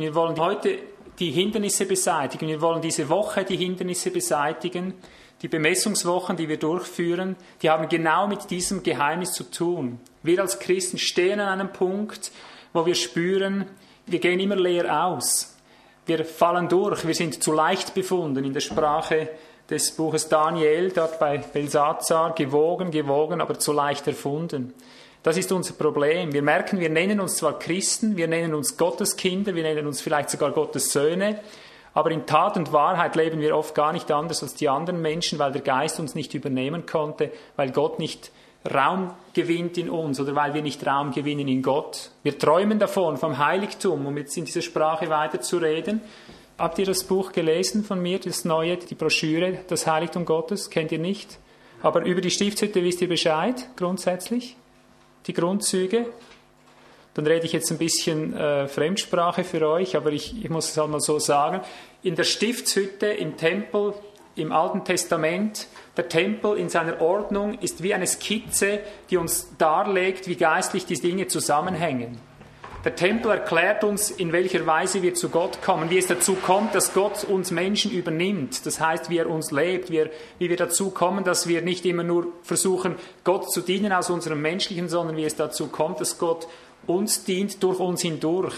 Wir wollen heute die Hindernisse beseitigen. Wir wollen diese Woche die Hindernisse beseitigen. Die Bemessungswochen, die wir durchführen, die haben genau mit diesem Geheimnis zu tun. Wir als Christen stehen an einem Punkt, wo wir spüren, wir gehen immer leer aus. Wir fallen durch, wir sind zu leicht befunden in der Sprache des Buches Daniel, dort bei Belsazar, gewogen, gewogen, aber zu leicht erfunden. Das ist unser Problem. Wir merken, wir nennen uns zwar Christen, wir nennen uns Gotteskinder, wir nennen uns vielleicht sogar Gottes Söhne, aber in Tat und Wahrheit leben wir oft gar nicht anders als die anderen Menschen, weil der Geist uns nicht übernehmen konnte, weil Gott nicht Raum gewinnt in uns oder weil wir nicht Raum gewinnen in Gott. Wir träumen davon, vom Heiligtum, um jetzt in dieser Sprache weiterzureden. Habt ihr das Buch gelesen von mir, das neue, die Broschüre, das Heiligtum Gottes? Kennt ihr nicht? Aber über die Stiftshütte wisst ihr Bescheid, grundsätzlich? Die Grundzüge? Dann rede ich jetzt ein bisschen äh, Fremdsprache für euch, aber ich, ich muss es halt mal so sagen. In der Stiftshütte, im Tempel, im Alten Testament, der Tempel in seiner Ordnung ist wie eine Skizze, die uns darlegt, wie geistlich die Dinge zusammenhängen. Der Tempel erklärt uns, in welcher Weise wir zu Gott kommen, wie es dazu kommt, dass Gott uns Menschen übernimmt. Das heißt, wie er uns lebt, wie, er, wie wir dazu kommen, dass wir nicht immer nur versuchen, Gott zu dienen aus unserem Menschlichen, sondern wie es dazu kommt, dass Gott uns dient durch uns hindurch,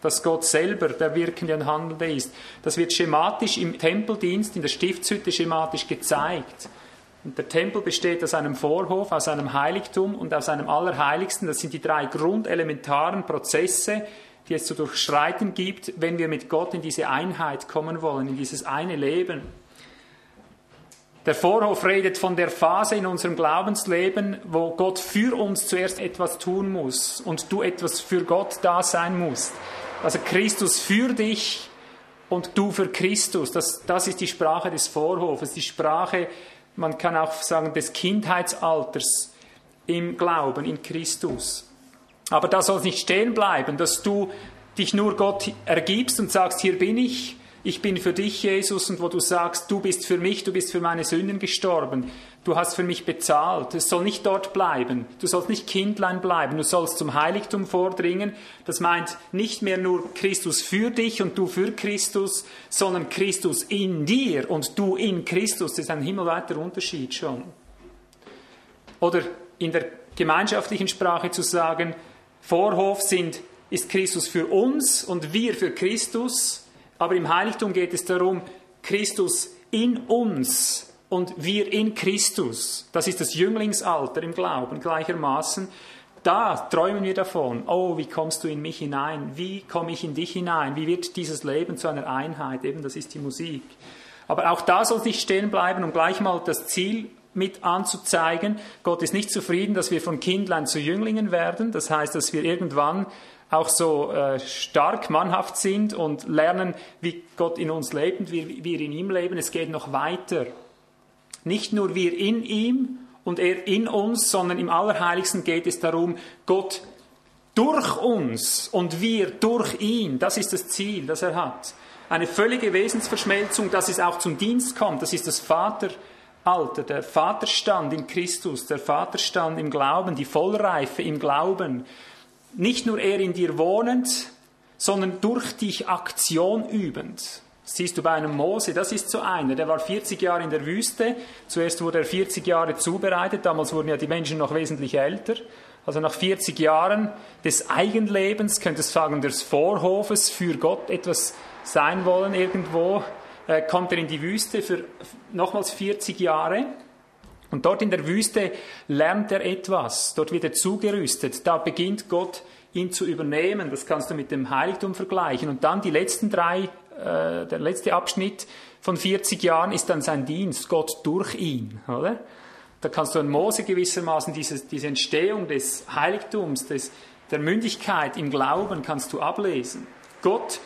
dass Gott selber der Wirkende und Handelnde ist. Das wird schematisch im Tempeldienst, in der Stiftshütte schematisch gezeigt. Und der Tempel besteht aus einem Vorhof, aus einem Heiligtum und aus einem Allerheiligsten. Das sind die drei grundelementaren Prozesse, die es zu durchschreiten gibt, wenn wir mit Gott in diese Einheit kommen wollen, in dieses eine Leben. Der Vorhof redet von der Phase in unserem Glaubensleben, wo Gott für uns zuerst etwas tun muss und du etwas für Gott da sein musst. Also Christus für dich und du für Christus. Das, das ist die Sprache des Vorhofes, die Sprache, man kann auch sagen, des Kindheitsalters im Glauben in Christus. Aber da soll es nicht stehen bleiben, dass du dich nur Gott ergibst und sagst, hier bin ich ich bin für dich, Jesus, und wo du sagst, du bist für mich, du bist für meine Sünden gestorben, du hast für mich bezahlt. Es soll nicht dort bleiben. Du sollst nicht Kindlein bleiben, du sollst zum Heiligtum vordringen. Das meint nicht mehr nur Christus für dich und du für Christus, sondern Christus in dir und du in Christus. Das ist ein himmelweiter Unterschied schon. Oder in der gemeinschaftlichen Sprache zu sagen, Vorhof sind, ist Christus für uns und wir für Christus aber im Heiligtum geht es darum, Christus in uns und wir in Christus. Das ist das Jünglingsalter im Glauben gleichermaßen. Da träumen wir davon. Oh, wie kommst du in mich hinein? Wie komme ich in dich hinein? Wie wird dieses Leben zu einer Einheit? Eben, das ist die Musik. Aber auch da soll nicht stehen bleiben, um gleich mal das Ziel mit anzuzeigen. Gott ist nicht zufrieden, dass wir von Kindlein zu Jünglingen werden. Das heißt, dass wir irgendwann auch so äh, stark mannhaft sind und lernen, wie Gott in uns lebt und wie wir in ihm leben. Es geht noch weiter. Nicht nur wir in ihm und er in uns, sondern im Allerheiligsten geht es darum, Gott durch uns und wir durch ihn. Das ist das Ziel, das er hat. Eine völlige Wesensverschmelzung, dass es auch zum Dienst kommt. Das ist das Vateralter, der Vaterstand in Christus, der Vaterstand im Glauben, die Vollreife im Glauben nicht nur er in dir wohnend, sondern durch dich Aktion übend. Siehst du bei einem Mose, das ist so einer, der war 40 Jahre in der Wüste, zuerst wurde er 40 Jahre zubereitet, damals wurden ja die Menschen noch wesentlich älter, also nach 40 Jahren des Eigenlebens, könntest du sagen, des Vorhofes für Gott etwas sein wollen irgendwo, äh, kommt er in die Wüste für nochmals 40 Jahre. Und dort in der Wüste lernt er etwas, dort wird er zugerüstet, da beginnt Gott ihn zu übernehmen, das kannst du mit dem Heiligtum vergleichen. Und dann die letzten drei, äh, der letzte Abschnitt von 40 Jahren ist dann sein Dienst, Gott durch ihn, oder? Da kannst du an Mose gewissermaßen diese, diese Entstehung des Heiligtums, des, der Mündigkeit im Glauben kannst du ablesen. Gott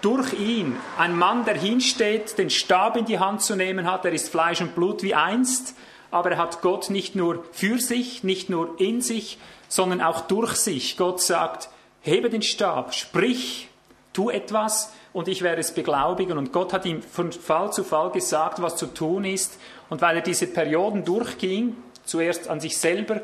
durch ihn, ein Mann, der hinsteht, den Stab in die Hand zu nehmen hat, er ist Fleisch und Blut wie einst, aber er hat Gott nicht nur für sich, nicht nur in sich, sondern auch durch sich. Gott sagt, hebe den Stab, sprich, tu etwas und ich werde es beglaubigen. Und Gott hat ihm von Fall zu Fall gesagt, was zu tun ist. Und weil er diese Perioden durchging, zuerst an sich selber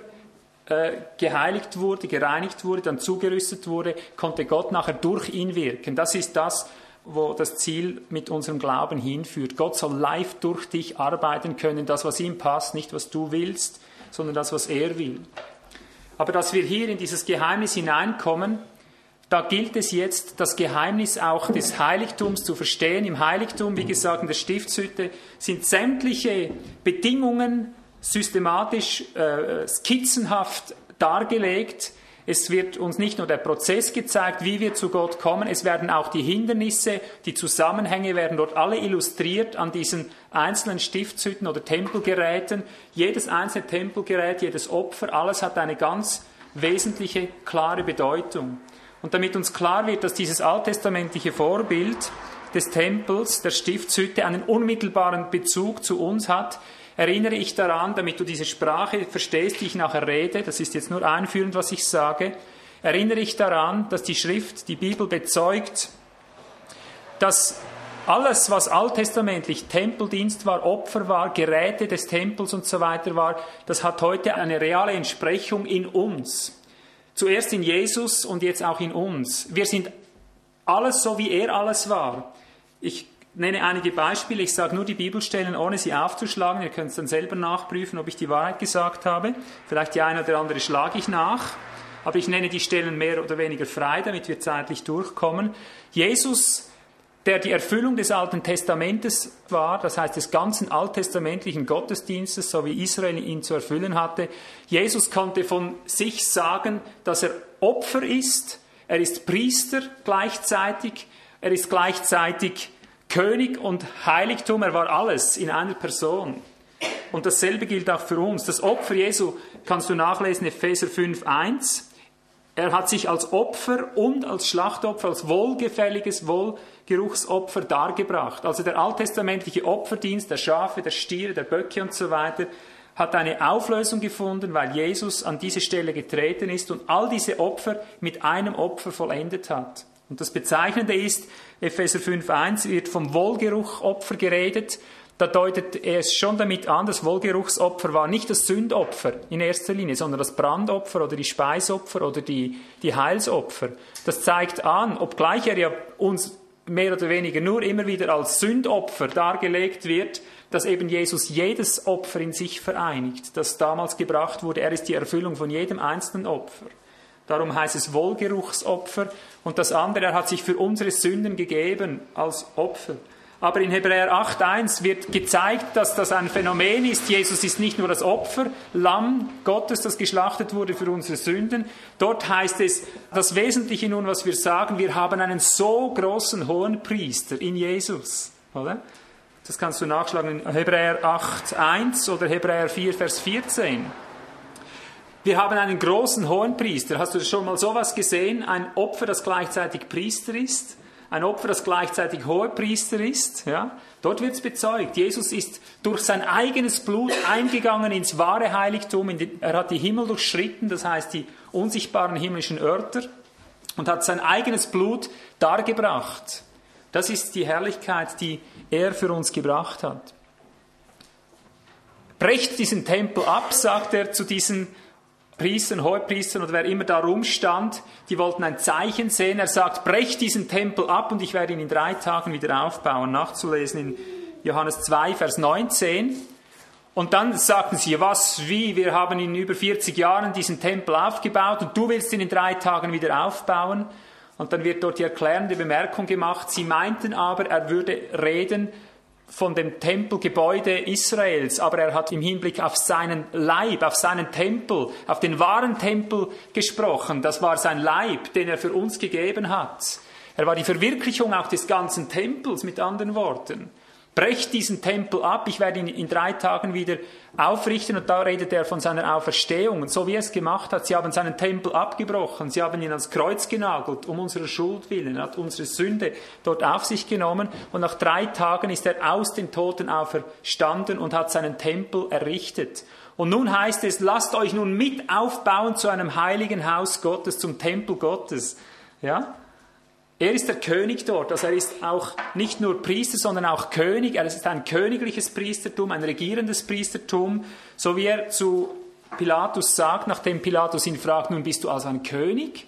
äh, geheiligt wurde, gereinigt wurde, dann zugerüstet wurde, konnte Gott nachher durch ihn wirken. Das ist das, wo das Ziel mit unserem Glauben hinführt. Gott soll live durch dich arbeiten können, das, was ihm passt, nicht was du willst, sondern das, was er will. Aber dass wir hier in dieses Geheimnis hineinkommen, da gilt es jetzt, das Geheimnis auch des Heiligtums zu verstehen. Im Heiligtum, wie gesagt, in der Stiftshütte sind sämtliche Bedingungen systematisch, äh, skizzenhaft dargelegt. Es wird uns nicht nur der Prozess gezeigt, wie wir zu Gott kommen, es werden auch die Hindernisse, die Zusammenhänge werden dort alle illustriert an diesen einzelnen Stiftshütten oder Tempelgeräten. Jedes einzelne Tempelgerät, jedes Opfer, alles hat eine ganz wesentliche, klare Bedeutung. Und damit uns klar wird, dass dieses alttestamentliche Vorbild des Tempels, der Stiftshütte, einen unmittelbaren Bezug zu uns hat, erinnere ich daran, damit du diese Sprache verstehst, die ich nachher rede, das ist jetzt nur einführend, was ich sage, erinnere ich daran, dass die Schrift, die Bibel bezeugt, dass alles, was alttestamentlich Tempeldienst war, Opfer war, Geräte des Tempels und so weiter war, das hat heute eine reale Entsprechung in uns. Zuerst in Jesus und jetzt auch in uns. Wir sind alles so, wie er alles war. Ich nenne einige Beispiele. Ich sage nur die Bibelstellen, ohne sie aufzuschlagen. Ihr könnt es dann selber nachprüfen, ob ich die Wahrheit gesagt habe. Vielleicht die eine oder andere schlage ich nach. Aber ich nenne die Stellen mehr oder weniger frei, damit wir zeitlich durchkommen. Jesus, der die Erfüllung des Alten Testamentes war, das heißt des ganzen alttestamentlichen Gottesdienstes, so wie Israel ihn zu erfüllen hatte. Jesus konnte von sich sagen, dass er Opfer ist. Er ist Priester gleichzeitig. Er ist gleichzeitig König und Heiligtum, er war alles in einer Person. Und dasselbe gilt auch für uns. Das Opfer Jesu kannst du nachlesen, Epheser 5, 1. Er hat sich als Opfer und als Schlachtopfer, als wohlgefälliges Wohlgeruchsopfer dargebracht. Also der alttestamentliche Opferdienst der Schafe, der Stiere, der Böcke und so weiter hat eine Auflösung gefunden, weil Jesus an diese Stelle getreten ist und all diese Opfer mit einem Opfer vollendet hat. Und das Bezeichnende ist, Epheser 5.1 wird vom Wohlgeruchopfer geredet. Da deutet er es schon damit an, das Wohlgeruchsopfer war nicht das Sündopfer in erster Linie, sondern das Brandopfer oder die Speisopfer oder die, die Heilsopfer. Das zeigt an, obgleich er ja uns mehr oder weniger nur immer wieder als Sündopfer dargelegt wird, dass eben Jesus jedes Opfer in sich vereinigt, das damals gebracht wurde. Er ist die Erfüllung von jedem einzelnen Opfer. Darum heißt es Wohlgeruchsopfer. Und das andere, er hat sich für unsere Sünden gegeben als Opfer. Aber in Hebräer 8.1 wird gezeigt, dass das ein Phänomen ist. Jesus ist nicht nur das Opfer, Lamm Gottes, das geschlachtet wurde für unsere Sünden. Dort heißt es, das Wesentliche nun, was wir sagen, wir haben einen so großen hohen Priester in Jesus. Oder? Das kannst du nachschlagen in Hebräer 8.1 oder Hebräer 4, Vers 14. Wir haben einen großen Hohenpriester. Hast du schon mal sowas gesehen? Ein Opfer, das gleichzeitig Priester ist? Ein Opfer, das gleichzeitig Hohepriester ist? Ja? Dort wird es bezeugt. Jesus ist durch sein eigenes Blut eingegangen ins wahre Heiligtum. er hat die Himmel durchschritten, das heißt die unsichtbaren himmlischen Örter, und hat sein eigenes Blut dargebracht. Das ist die Herrlichkeit, die er für uns gebracht hat. Brecht diesen Tempel ab, sagt er zu diesen Priestern, Hohepriestern oder wer immer da rumstand, die wollten ein Zeichen sehen. Er sagt, brech diesen Tempel ab und ich werde ihn in drei Tagen wieder aufbauen. Nachzulesen in Johannes 2, Vers 19. Und dann sagten sie, was, wie, wir haben in über 40 Jahren diesen Tempel aufgebaut und du willst ihn in drei Tagen wieder aufbauen. Und dann wird dort die erklärende Bemerkung gemacht, sie meinten aber, er würde reden von dem Tempelgebäude Israels, aber er hat im Hinblick auf seinen Leib, auf seinen Tempel, auf den wahren Tempel gesprochen. Das war sein Leib, den er für uns gegeben hat. Er war die Verwirklichung auch des ganzen Tempels, mit anderen Worten brecht diesen Tempel ab, ich werde ihn in drei Tagen wieder aufrichten. Und da redet er von seiner Auferstehung. Und so wie er es gemacht hat, sie haben seinen Tempel abgebrochen, sie haben ihn ans Kreuz genagelt, um unserer Schuld willen, er hat unsere Sünde dort auf sich genommen. Und nach drei Tagen ist er aus den Toten auferstanden und hat seinen Tempel errichtet. Und nun heißt es, lasst euch nun mit aufbauen zu einem heiligen Haus Gottes, zum Tempel Gottes. Ja? Er ist der König dort, also er ist auch nicht nur Priester, sondern auch König. Er ist ein königliches Priestertum, ein regierendes Priestertum, so wie er zu Pilatus sagt, nachdem Pilatus ihn fragt, nun bist du also ein König,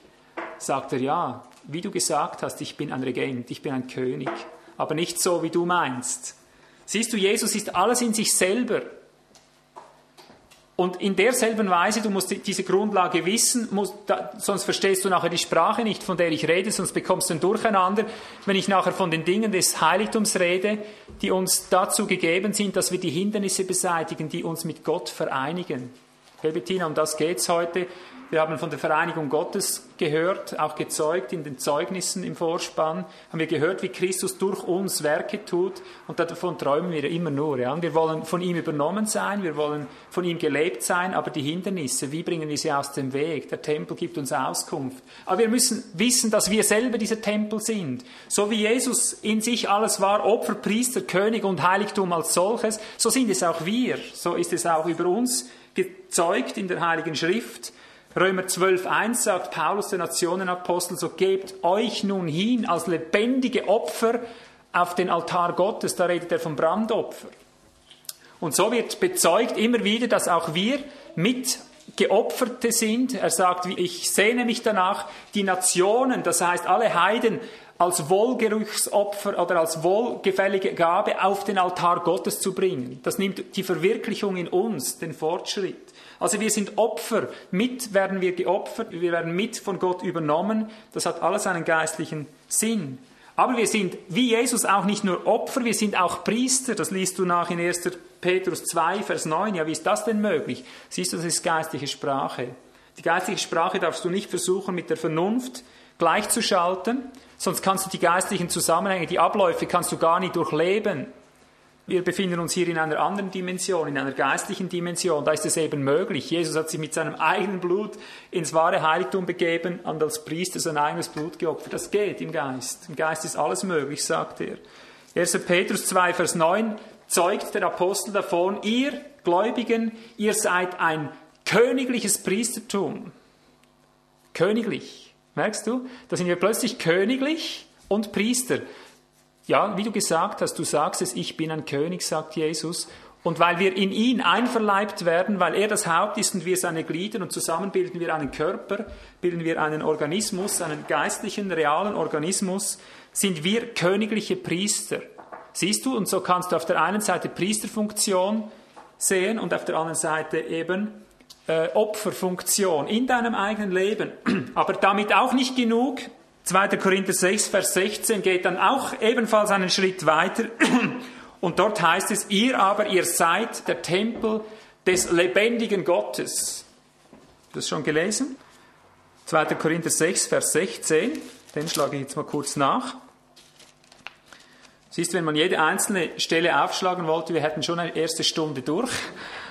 sagt er, ja, wie du gesagt hast, ich bin ein Regent, ich bin ein König, aber nicht so, wie du meinst. Siehst du, Jesus ist alles in sich selber. Und in derselben Weise, du musst diese Grundlage wissen, musst, da, sonst verstehst du nachher die Sprache nicht, von der ich rede, sonst bekommst du ein Durcheinander, wenn ich nachher von den Dingen des Heiligtums rede, die uns dazu gegeben sind, dass wir die Hindernisse beseitigen, die uns mit Gott vereinigen. Hey Bettina, um das geht's heute. Wir haben von der Vereinigung Gottes gehört, auch gezeugt in den Zeugnissen im Vorspann. Haben wir gehört, wie Christus durch uns Werke tut und davon träumen wir immer nur. Ja? Wir wollen von ihm übernommen sein, wir wollen von ihm gelebt sein, aber die Hindernisse, wie bringen wir sie aus dem Weg? Der Tempel gibt uns Auskunft. Aber wir müssen wissen, dass wir selber dieser Tempel sind. So wie Jesus in sich alles war, Opfer, Priester, König und Heiligtum als solches, so sind es auch wir. So ist es auch über uns gezeugt in der Heiligen Schrift. Römer 12.1 sagt Paulus, der Nationenapostel, so gebt euch nun hin als lebendige Opfer auf den Altar Gottes. Da redet er vom Brandopfer. Und so wird bezeugt immer wieder, dass auch wir mit Geopferte sind. Er sagt, ich sehne mich danach, die Nationen, das heißt alle Heiden, als Wohlgeruchsopfer oder als wohlgefällige Gabe auf den Altar Gottes zu bringen. Das nimmt die Verwirklichung in uns, den Fortschritt. Also wir sind Opfer, mit werden wir geopfert, wir werden mit von Gott übernommen. Das hat alles einen geistlichen Sinn. Aber wir sind wie Jesus auch nicht nur Opfer, wir sind auch Priester. Das liest du nach in 1. Petrus 2, Vers 9. Ja, wie ist das denn möglich? Siehst du, das ist geistliche Sprache. Die geistliche Sprache darfst du nicht versuchen, mit der Vernunft gleichzuschalten, sonst kannst du die geistlichen Zusammenhänge, die Abläufe kannst du gar nicht durchleben. Wir befinden uns hier in einer anderen Dimension, in einer geistlichen Dimension. Da ist es eben möglich. Jesus hat sich mit seinem eigenen Blut ins wahre Heiligtum begeben und als Priester sein eigenes Blut geopfert. Das geht im Geist. Im Geist ist alles möglich, sagt er. 1. Petrus 2, Vers 9 zeugt der Apostel davon, ihr Gläubigen, ihr seid ein königliches Priestertum. Königlich. Merkst du? Da sind wir plötzlich königlich und Priester. Ja, wie du gesagt hast, du sagst es, ich bin ein König, sagt Jesus. Und weil wir in ihn einverleibt werden, weil er das Haupt ist und wir seine Glieder und zusammen bilden wir einen Körper, bilden wir einen Organismus, einen geistlichen, realen Organismus, sind wir königliche Priester. Siehst du? Und so kannst du auf der einen Seite Priesterfunktion sehen und auf der anderen Seite eben äh, Opferfunktion in deinem eigenen Leben. Aber damit auch nicht genug. 2. Korinther 6, Vers 16 geht dann auch ebenfalls einen Schritt weiter. Und dort heißt es, ihr aber, ihr seid der Tempel des lebendigen Gottes. Das schon gelesen? 2. Korinther 6, Vers 16. Den schlage ich jetzt mal kurz nach. Siehst du, wenn man jede einzelne Stelle aufschlagen wollte, wir hätten schon eine erste Stunde durch.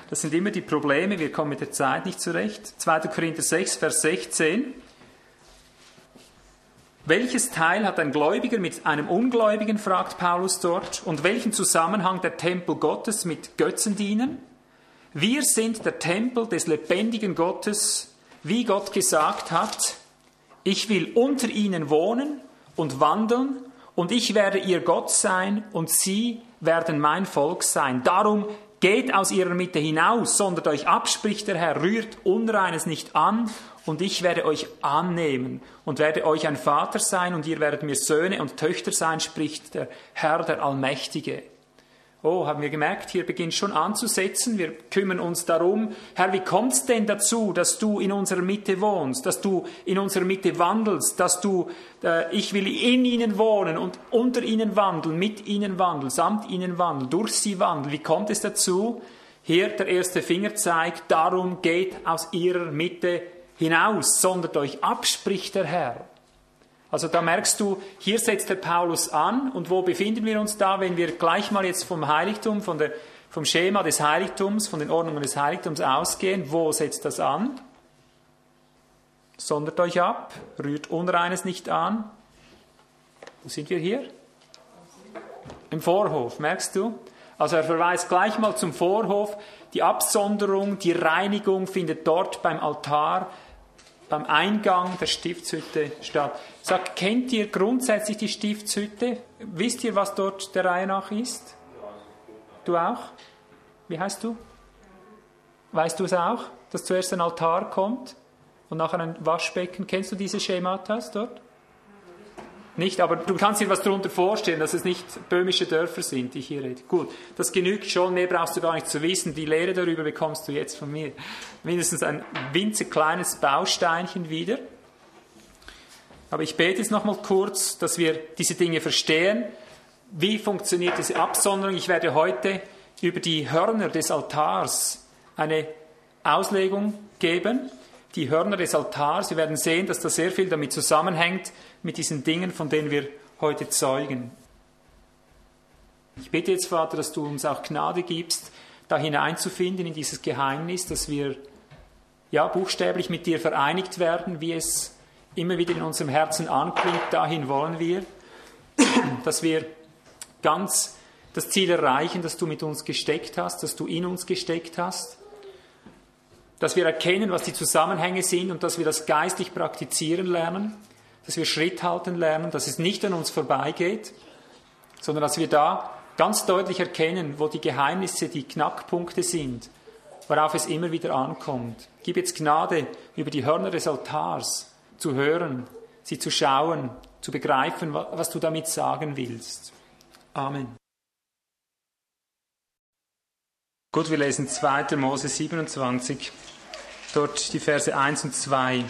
Das sind immer die Probleme, wir kommen mit der Zeit nicht zurecht. 2. Korinther 6, Vers 16. Welches Teil hat ein Gläubiger mit einem Ungläubigen, fragt Paulus dort, und welchen Zusammenhang der Tempel Gottes mit Götzen dienen? Wir sind der Tempel des lebendigen Gottes, wie Gott gesagt hat, ich will unter ihnen wohnen und wandeln, und ich werde ihr Gott sein, und sie werden mein Volk sein. Darum geht aus ihrer Mitte hinaus, sondert euch ab, spricht der Herr, rührt Unreines nicht an, und ich werde euch annehmen und werde euch ein Vater sein und ihr werdet mir Söhne und Töchter sein, spricht der Herr, der Allmächtige. Oh, haben wir gemerkt, hier beginnt schon anzusetzen. Wir kümmern uns darum, Herr, wie kommt es denn dazu, dass du in unserer Mitte wohnst, dass du in unserer Mitte wandelst, dass du, äh, ich will in ihnen wohnen und unter ihnen wandeln, mit ihnen wandeln, samt ihnen wandeln, durch sie wandeln. Wie kommt es dazu? Hier der erste Finger zeigt, darum geht aus ihrer Mitte hinaus, sondert euch ab, spricht der Herr. Also da merkst du, hier setzt der Paulus an und wo befinden wir uns da, wenn wir gleich mal jetzt vom Heiligtum, von der, vom Schema des Heiligtums, von den Ordnungen des Heiligtums ausgehen, wo setzt das an? Sondert euch ab, rührt Unreines nicht an. Wo sind wir hier? Im Vorhof, merkst du? Also er verweist gleich mal zum Vorhof. Die Absonderung, die Reinigung findet dort beim Altar beim Eingang der Stiftshütte statt. Sag, kennt ihr grundsätzlich die Stiftshütte? Wisst ihr, was dort der Reihe nach ist? Du auch? Wie heißt du? Weißt du es auch? dass zuerst ein Altar kommt und nachher ein Waschbecken. Kennst du diese Schematas dort? Nicht, aber du kannst dir was darunter vorstellen, dass es nicht böhmische Dörfer sind, die ich hier rede. Gut, das genügt schon, mehr brauchst du gar nicht zu wissen. Die Lehre darüber bekommst du jetzt von mir. Mindestens ein winzig kleines Bausteinchen wieder. Aber ich bete jetzt nochmal kurz, dass wir diese Dinge verstehen. Wie funktioniert diese Absonderung? Ich werde heute über die Hörner des Altars eine Auslegung geben. Die Hörner des Altars, wir werden sehen, dass da sehr viel damit zusammenhängt, mit diesen Dingen, von denen wir heute zeugen. Ich bitte jetzt, Vater, dass du uns auch Gnade gibst, da hineinzufinden in dieses Geheimnis, dass wir ja buchstäblich mit dir vereinigt werden, wie es immer wieder in unserem Herzen anklingt, dahin wollen wir, dass wir ganz das Ziel erreichen, das du mit uns gesteckt hast, das du in uns gesteckt hast, dass wir erkennen, was die Zusammenhänge sind und dass wir das geistlich praktizieren lernen, dass wir Schritt halten lernen, dass es nicht an uns vorbeigeht, sondern dass wir da ganz deutlich erkennen, wo die Geheimnisse, die Knackpunkte sind, worauf es immer wieder ankommt. Gib jetzt Gnade über die Hörner des Altars, zu hören, sie zu schauen, zu begreifen, was du damit sagen willst. Amen. Gut, wir lesen 2. Mose 27, dort die Verse 1 und 2.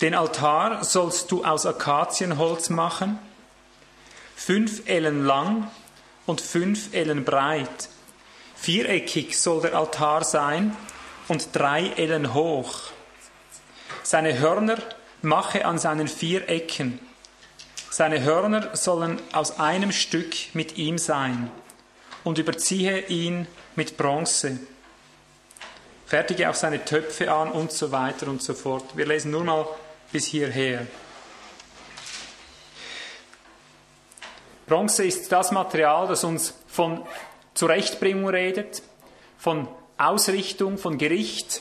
Den Altar sollst du aus Akazienholz machen, fünf Ellen lang und fünf Ellen breit. Viereckig soll der Altar sein und drei Ellen hoch. Seine Hörner mache an seinen vier Ecken. Seine Hörner sollen aus einem Stück mit ihm sein und überziehe ihn mit Bronze. Fertige auch seine Töpfe an und so weiter und so fort. Wir lesen nur mal bis hierher. Bronze ist das Material, das uns von Zurechtbringung redet, von Ausrichtung, von Gericht,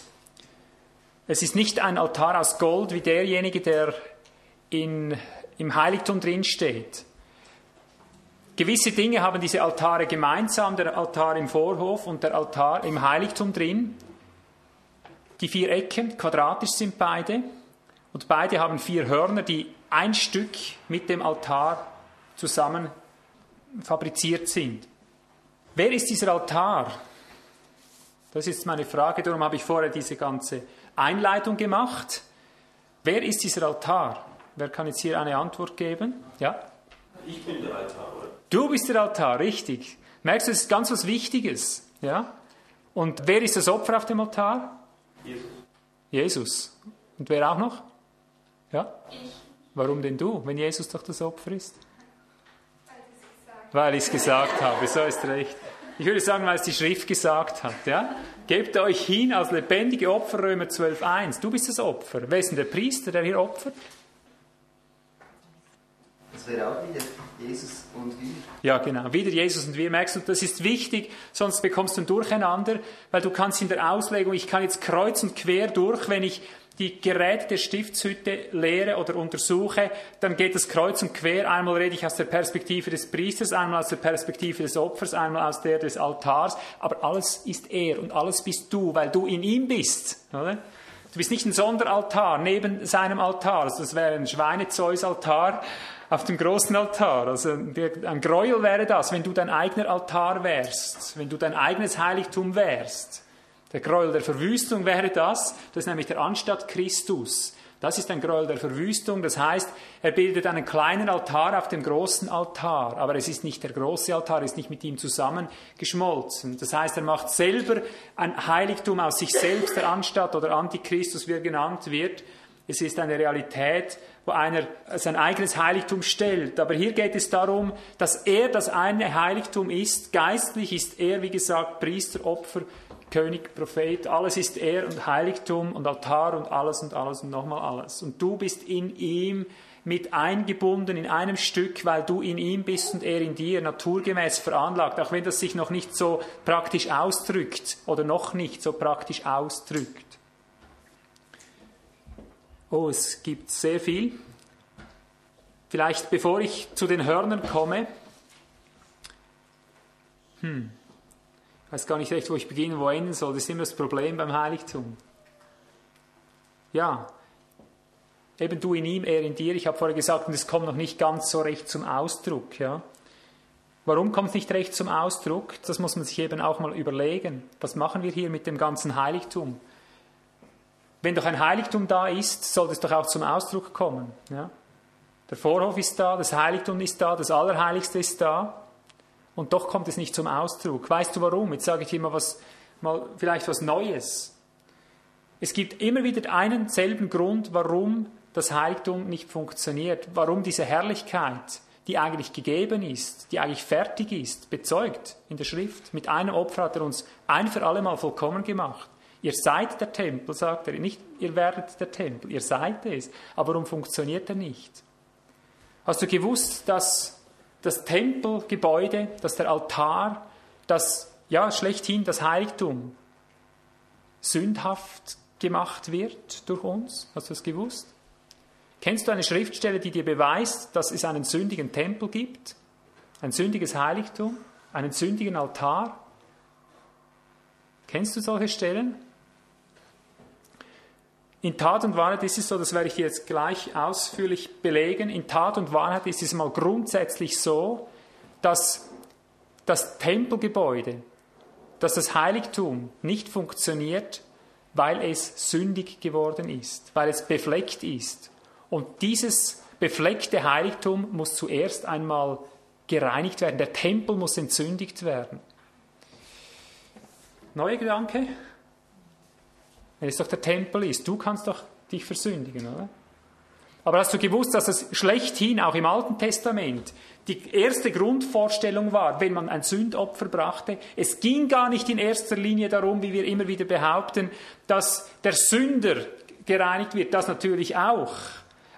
es ist nicht ein Altar aus Gold wie derjenige, der in, im Heiligtum drin steht. Gewisse Dinge haben diese Altare gemeinsam, der Altar im Vorhof und der Altar im Heiligtum drin. Die vier Ecken, quadratisch sind beide, und beide haben vier Hörner, die ein Stück mit dem Altar zusammen fabriziert sind. Wer ist dieser Altar? Das ist meine Frage, darum habe ich vorher diese ganze Einleitung gemacht. Wer ist dieser Altar? Wer kann jetzt hier eine Antwort geben? Ja? Ich bin der Altar, oder? Du bist der Altar, richtig. Merkst du, es ist ganz was Wichtiges. Ja? Und wer ist das Opfer auf dem Altar? Jesus. Jesus. Und wer auch noch? Ja? Ich. Warum denn du, wenn Jesus doch das Opfer ist? Weil ich es gesagt Weil ich es gesagt habe, so ist recht. Ich würde sagen, weil es die Schrift gesagt hat. Ja? Gebt euch hin als lebendige Opfer, Römer 12,1. Du bist das Opfer. Wer ist denn der Priester, der hier opfert? Das wäre auch wieder Jesus und wir. Ja, genau. Wieder Jesus und wir. Merkst du, das ist wichtig, sonst bekommst du ein Durcheinander, weil du kannst in der Auslegung, ich kann jetzt kreuz und quer durch, wenn ich die Geräte der Stiftshütte lehre oder untersuche, dann geht das kreuz und quer. Einmal rede ich aus der Perspektive des Priesters, einmal aus der Perspektive des Opfers, einmal aus der des Altars. Aber alles ist er und alles bist du, weil du in ihm bist. Oder? Du bist nicht ein Sonderaltar neben seinem Altar. Also das wäre ein Schweinezeusaltar auf dem großen Altar. Also ein Gräuel wäre das, wenn du dein eigener Altar wärst, wenn du dein eigenes Heiligtum wärst. Der Gräuel der Verwüstung wäre das, das ist nämlich der Anstatt Christus. Das ist ein Gräuel der Verwüstung, das heißt, er bildet einen kleinen Altar auf dem großen Altar, aber es ist nicht der große Altar, ist nicht mit ihm zusammengeschmolzen. Das heißt, er macht selber ein Heiligtum aus sich selbst, der Anstatt oder Antichristus, wie er genannt wird. Es ist eine Realität, wo einer sein eigenes Heiligtum stellt. Aber hier geht es darum, dass er das eine Heiligtum ist. Geistlich ist er, wie gesagt, Priester, Opfer, König, Prophet, alles ist er und Heiligtum und Altar und alles und alles und nochmal alles. Und du bist in ihm mit eingebunden in einem Stück, weil du in ihm bist und er in dir, naturgemäß veranlagt, auch wenn das sich noch nicht so praktisch ausdrückt oder noch nicht so praktisch ausdrückt. Oh, es gibt sehr viel. Vielleicht bevor ich zu den Hörnern komme, hm, Ich weiß gar nicht recht, wo ich beginnen, wo enden soll. Das ist immer das Problem beim Heiligtum. Ja, eben du in ihm, er in dir. Ich habe vorher gesagt, und es kommt noch nicht ganz so recht zum Ausdruck. Ja. Warum kommt es nicht recht zum Ausdruck? Das muss man sich eben auch mal überlegen. Was machen wir hier mit dem ganzen Heiligtum? Wenn doch ein Heiligtum da ist, sollte es doch auch zum Ausdruck kommen. Ja? Der Vorhof ist da, das Heiligtum ist da, das Allerheiligste ist da. Und doch kommt es nicht zum Ausdruck. Weißt du warum? Jetzt sage ich dir mal, was, mal vielleicht was Neues. Es gibt immer wieder einen selben Grund, warum das Heiligtum nicht funktioniert, warum diese Herrlichkeit, die eigentlich gegeben ist, die eigentlich fertig ist, bezeugt in der Schrift. Mit einem Opfer hat er uns ein für alle Mal vollkommen gemacht. Ihr seid der Tempel, sagt er. Nicht, ihr werdet der Tempel, ihr seid es. Aber warum funktioniert er nicht? Hast du gewusst, dass das Tempelgebäude, dass der Altar, das, ja, schlechthin das Heiligtum sündhaft gemacht wird durch uns? Hast du das gewusst? Kennst du eine Schriftstelle, die dir beweist, dass es einen sündigen Tempel gibt? Ein sündiges Heiligtum? Einen sündigen Altar? Kennst du solche Stellen? In Tat und Wahrheit ist es so, das werde ich jetzt gleich ausführlich belegen, in Tat und Wahrheit ist es mal grundsätzlich so, dass das Tempelgebäude, dass das Heiligtum nicht funktioniert, weil es sündig geworden ist, weil es befleckt ist. Und dieses befleckte Heiligtum muss zuerst einmal gereinigt werden. Der Tempel muss entzündigt werden. Neuer Gedanke? Wenn es doch der Tempel ist, du kannst doch dich versündigen, oder? Aber hast du gewusst, dass es schlechthin auch im Alten Testament die erste Grundvorstellung war, wenn man ein Sündopfer brachte? Es ging gar nicht in erster Linie darum, wie wir immer wieder behaupten, dass der Sünder gereinigt wird. Das natürlich auch.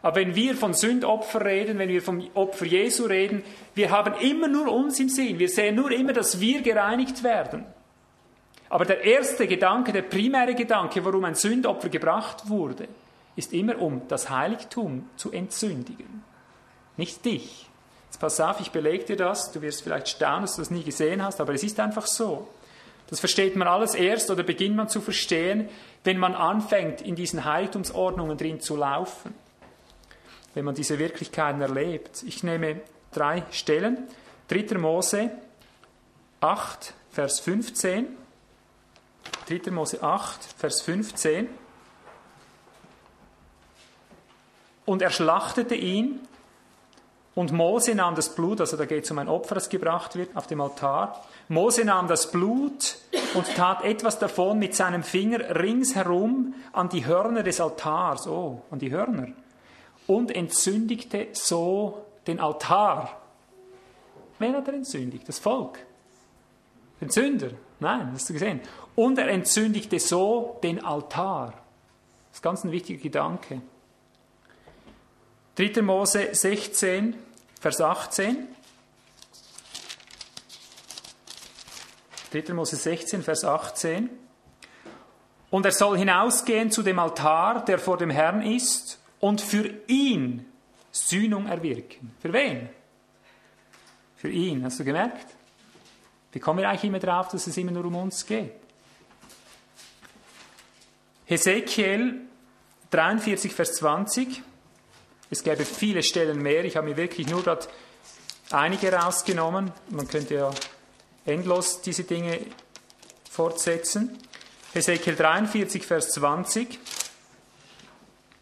Aber wenn wir von Sündopfer reden, wenn wir vom Opfer Jesu reden, wir haben immer nur uns im Sinn. Wir sehen nur immer, dass wir gereinigt werden. Aber der erste Gedanke, der primäre Gedanke, warum ein Sündopfer gebracht wurde, ist immer um das Heiligtum zu entzündigen. Nicht dich. Jetzt pass auf, ich belege dir das. Du wirst vielleicht staunen, dass du das nie gesehen hast, aber es ist einfach so. Das versteht man alles erst oder beginnt man zu verstehen, wenn man anfängt, in diesen Heiligtumsordnungen drin zu laufen. Wenn man diese Wirklichkeiten erlebt. Ich nehme drei Stellen. 3. Mose 8, Vers 15. 3. Mose 8, Vers 15. Und er schlachtete ihn und Mose nahm das Blut, also da geht es um ein Opfer, das gebracht wird auf dem Altar. Mose nahm das Blut und tat etwas davon mit seinem Finger ringsherum an die Hörner des Altars, oh, an die Hörner, und entzündigte so den Altar. Wer hat er entzündigt? Das Volk. Den Sünder. Nein, hast du gesehen. Und er entzündigte so den Altar. Das ist ganz ein wichtiger Gedanke. 3. Mose 16, Vers 18. 3. Mose 16, Vers 18. Und er soll hinausgehen zu dem Altar, der vor dem Herrn ist, und für ihn Sühnung erwirken. Für wen? Für ihn, hast du gemerkt? Wie kommen wir eigentlich immer drauf, dass es immer nur um uns geht? Hesekiel 43, Vers 20. Es gäbe viele Stellen mehr. Ich habe mir wirklich nur gerade einige rausgenommen. Man könnte ja endlos diese Dinge fortsetzen. Hesekiel 43, Vers 20.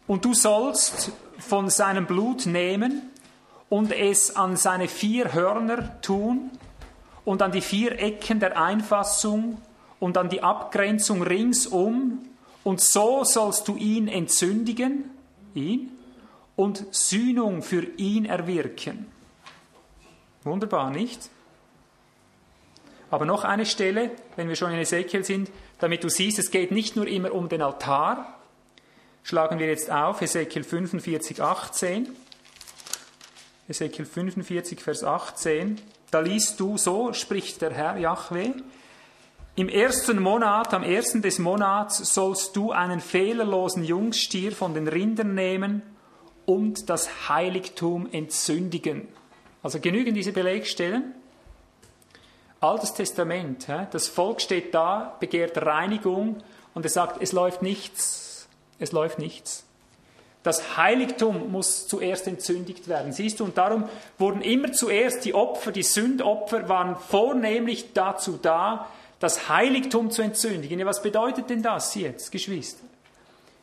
Und du sollst von seinem Blut nehmen und es an seine vier Hörner tun und an die vier Ecken der Einfassung und an die Abgrenzung ringsum und so sollst du ihn entzündigen, ihn, und Sühnung für ihn erwirken. Wunderbar, nicht? Aber noch eine Stelle, wenn wir schon in Ezekiel sind, damit du siehst, es geht nicht nur immer um den Altar. Schlagen wir jetzt auf, Ezekiel 45, 18. Ezekiel 45, Vers 18. Da liest du, so spricht der Herr Yahweh, im ersten Monat, am ersten des Monats, sollst du einen fehlerlosen Jungstier von den Rindern nehmen und das Heiligtum entzündigen. Also genügen diese Belegstellen? Altes Testament. Das Volk steht da, begehrt Reinigung und es sagt, es läuft nichts. Es läuft nichts. Das Heiligtum muss zuerst entzündigt werden. Siehst du, und darum wurden immer zuerst die Opfer, die Sündopfer, waren vornehmlich dazu da, das Heiligtum zu entzündigen. Ja, was bedeutet denn das jetzt, Geschwister?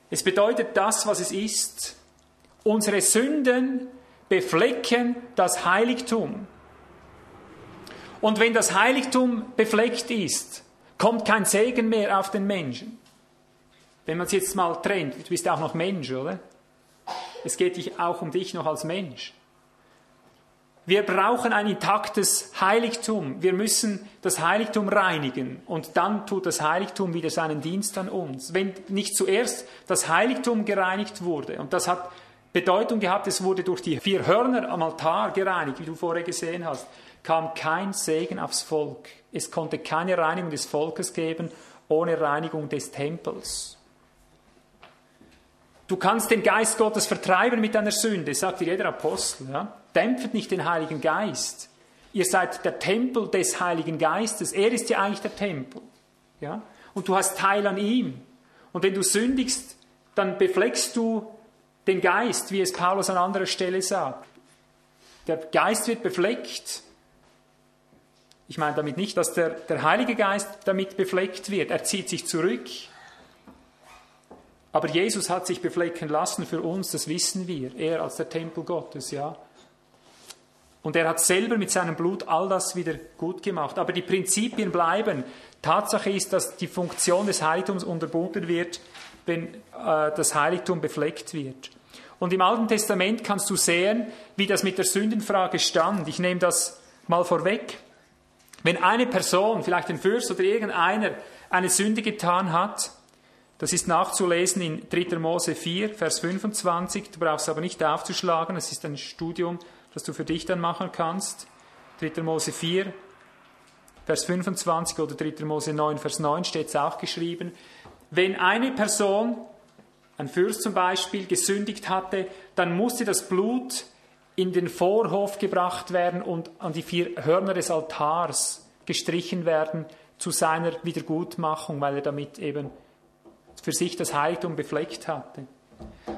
Es bedeutet das, was es ist. Unsere Sünden beflecken das Heiligtum. Und wenn das Heiligtum befleckt ist, kommt kein Segen mehr auf den Menschen. Wenn man es jetzt mal trennt, du bist auch noch Mensch, oder? Es geht auch um dich noch als Mensch. Wir brauchen ein intaktes Heiligtum. Wir müssen das Heiligtum reinigen und dann tut das Heiligtum wieder seinen Dienst an uns. Wenn nicht zuerst das Heiligtum gereinigt wurde, und das hat Bedeutung gehabt, es wurde durch die vier Hörner am Altar gereinigt, wie du vorher gesehen hast, kam kein Segen aufs Volk. Es konnte keine Reinigung des Volkes geben ohne Reinigung des Tempels. Du kannst den Geist Gottes vertreiben mit deiner Sünde, sagt dir jeder Apostel. Ja? Dämpft nicht den Heiligen Geist. Ihr seid der Tempel des Heiligen Geistes. Er ist ja eigentlich der Tempel. Ja? Und du hast Teil an ihm. Und wenn du sündigst, dann befleckst du den Geist, wie es Paulus an anderer Stelle sagt. Der Geist wird befleckt. Ich meine damit nicht, dass der, der Heilige Geist damit befleckt wird. Er zieht sich zurück. Aber Jesus hat sich beflecken lassen für uns, das wissen wir. Er als der Tempel Gottes, ja. Und er hat selber mit seinem Blut all das wieder gut gemacht. Aber die Prinzipien bleiben. Tatsache ist, dass die Funktion des Heiligtums unterbunden wird, wenn äh, das Heiligtum befleckt wird. Und im Alten Testament kannst du sehen, wie das mit der Sündenfrage stand. Ich nehme das mal vorweg. Wenn eine Person, vielleicht ein Fürst oder irgendeiner, eine Sünde getan hat, das ist nachzulesen in 3. Mose 4, Vers 25. Du brauchst aber nicht aufzuschlagen, es ist ein Studium, das du für dich dann machen kannst. 3. Mose 4, Vers 25 oder 3. Mose 9, Vers 9 steht es auch geschrieben. Wenn eine Person, ein Fürst zum Beispiel, gesündigt hatte, dann musste das Blut in den Vorhof gebracht werden und an die vier Hörner des Altars gestrichen werden zu seiner Wiedergutmachung, weil er damit eben für sich das Heiligtum befleckt hatte.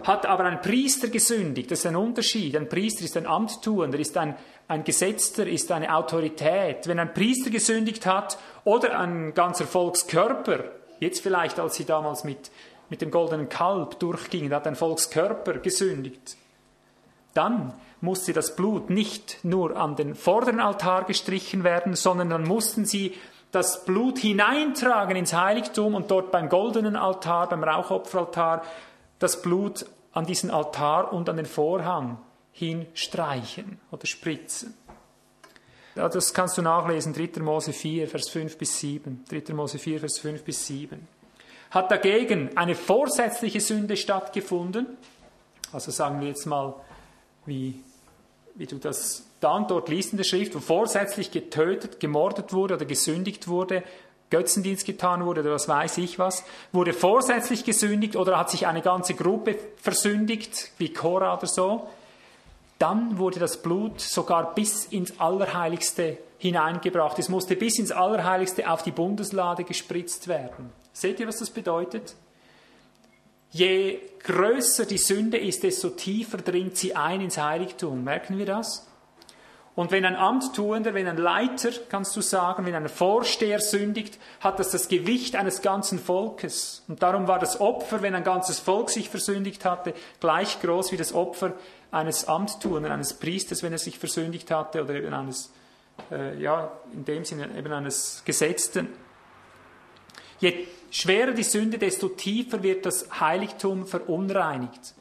Hat aber ein Priester gesündigt, das ist ein Unterschied. Ein Priester ist ein Amttuender, ist ein, ein Gesetzter, ist eine Autorität. Wenn ein Priester gesündigt hat oder ein ganzer Volkskörper, jetzt vielleicht als sie damals mit, mit dem goldenen Kalb durchgingen, hat ein Volkskörper gesündigt, dann musste das Blut nicht nur an den vorderen Altar gestrichen werden, sondern dann mussten sie das Blut hineintragen ins Heiligtum und dort beim goldenen Altar, beim Rauchopferaltar, das Blut an diesen Altar und an den Vorhang hinstreichen oder spritzen. Das kannst du nachlesen, 3. Mose 4, Vers 5 bis 7. 3. Mose 4, Vers 5 bis 7. Hat dagegen eine vorsätzliche Sünde stattgefunden, also sagen wir jetzt mal, wie, wie du das dann dort liest in der Schrift, wo vorsätzlich getötet, gemordet wurde oder gesündigt wurde, Götzendienst getan wurde oder was weiß ich was, wurde vorsätzlich gesündigt oder hat sich eine ganze Gruppe versündigt, wie Korah oder so, dann wurde das Blut sogar bis ins Allerheiligste hineingebracht. Es musste bis ins Allerheiligste auf die Bundeslade gespritzt werden. Seht ihr, was das bedeutet? Je größer die Sünde ist, desto tiefer dringt sie ein ins Heiligtum. Merken wir das? Und wenn ein Amttuender, wenn ein Leiter, kannst du sagen, wenn ein Vorsteher sündigt, hat das das Gewicht eines ganzen Volkes. Und darum war das Opfer, wenn ein ganzes Volk sich versündigt hatte, gleich groß wie das Opfer eines Amttuenden, eines Priesters, wenn er sich versündigt hatte, oder eben eines, äh, ja, in dem Sinne eben eines Gesetzten. Je schwerer die Sünde, desto tiefer wird das Heiligtum verunreinigt.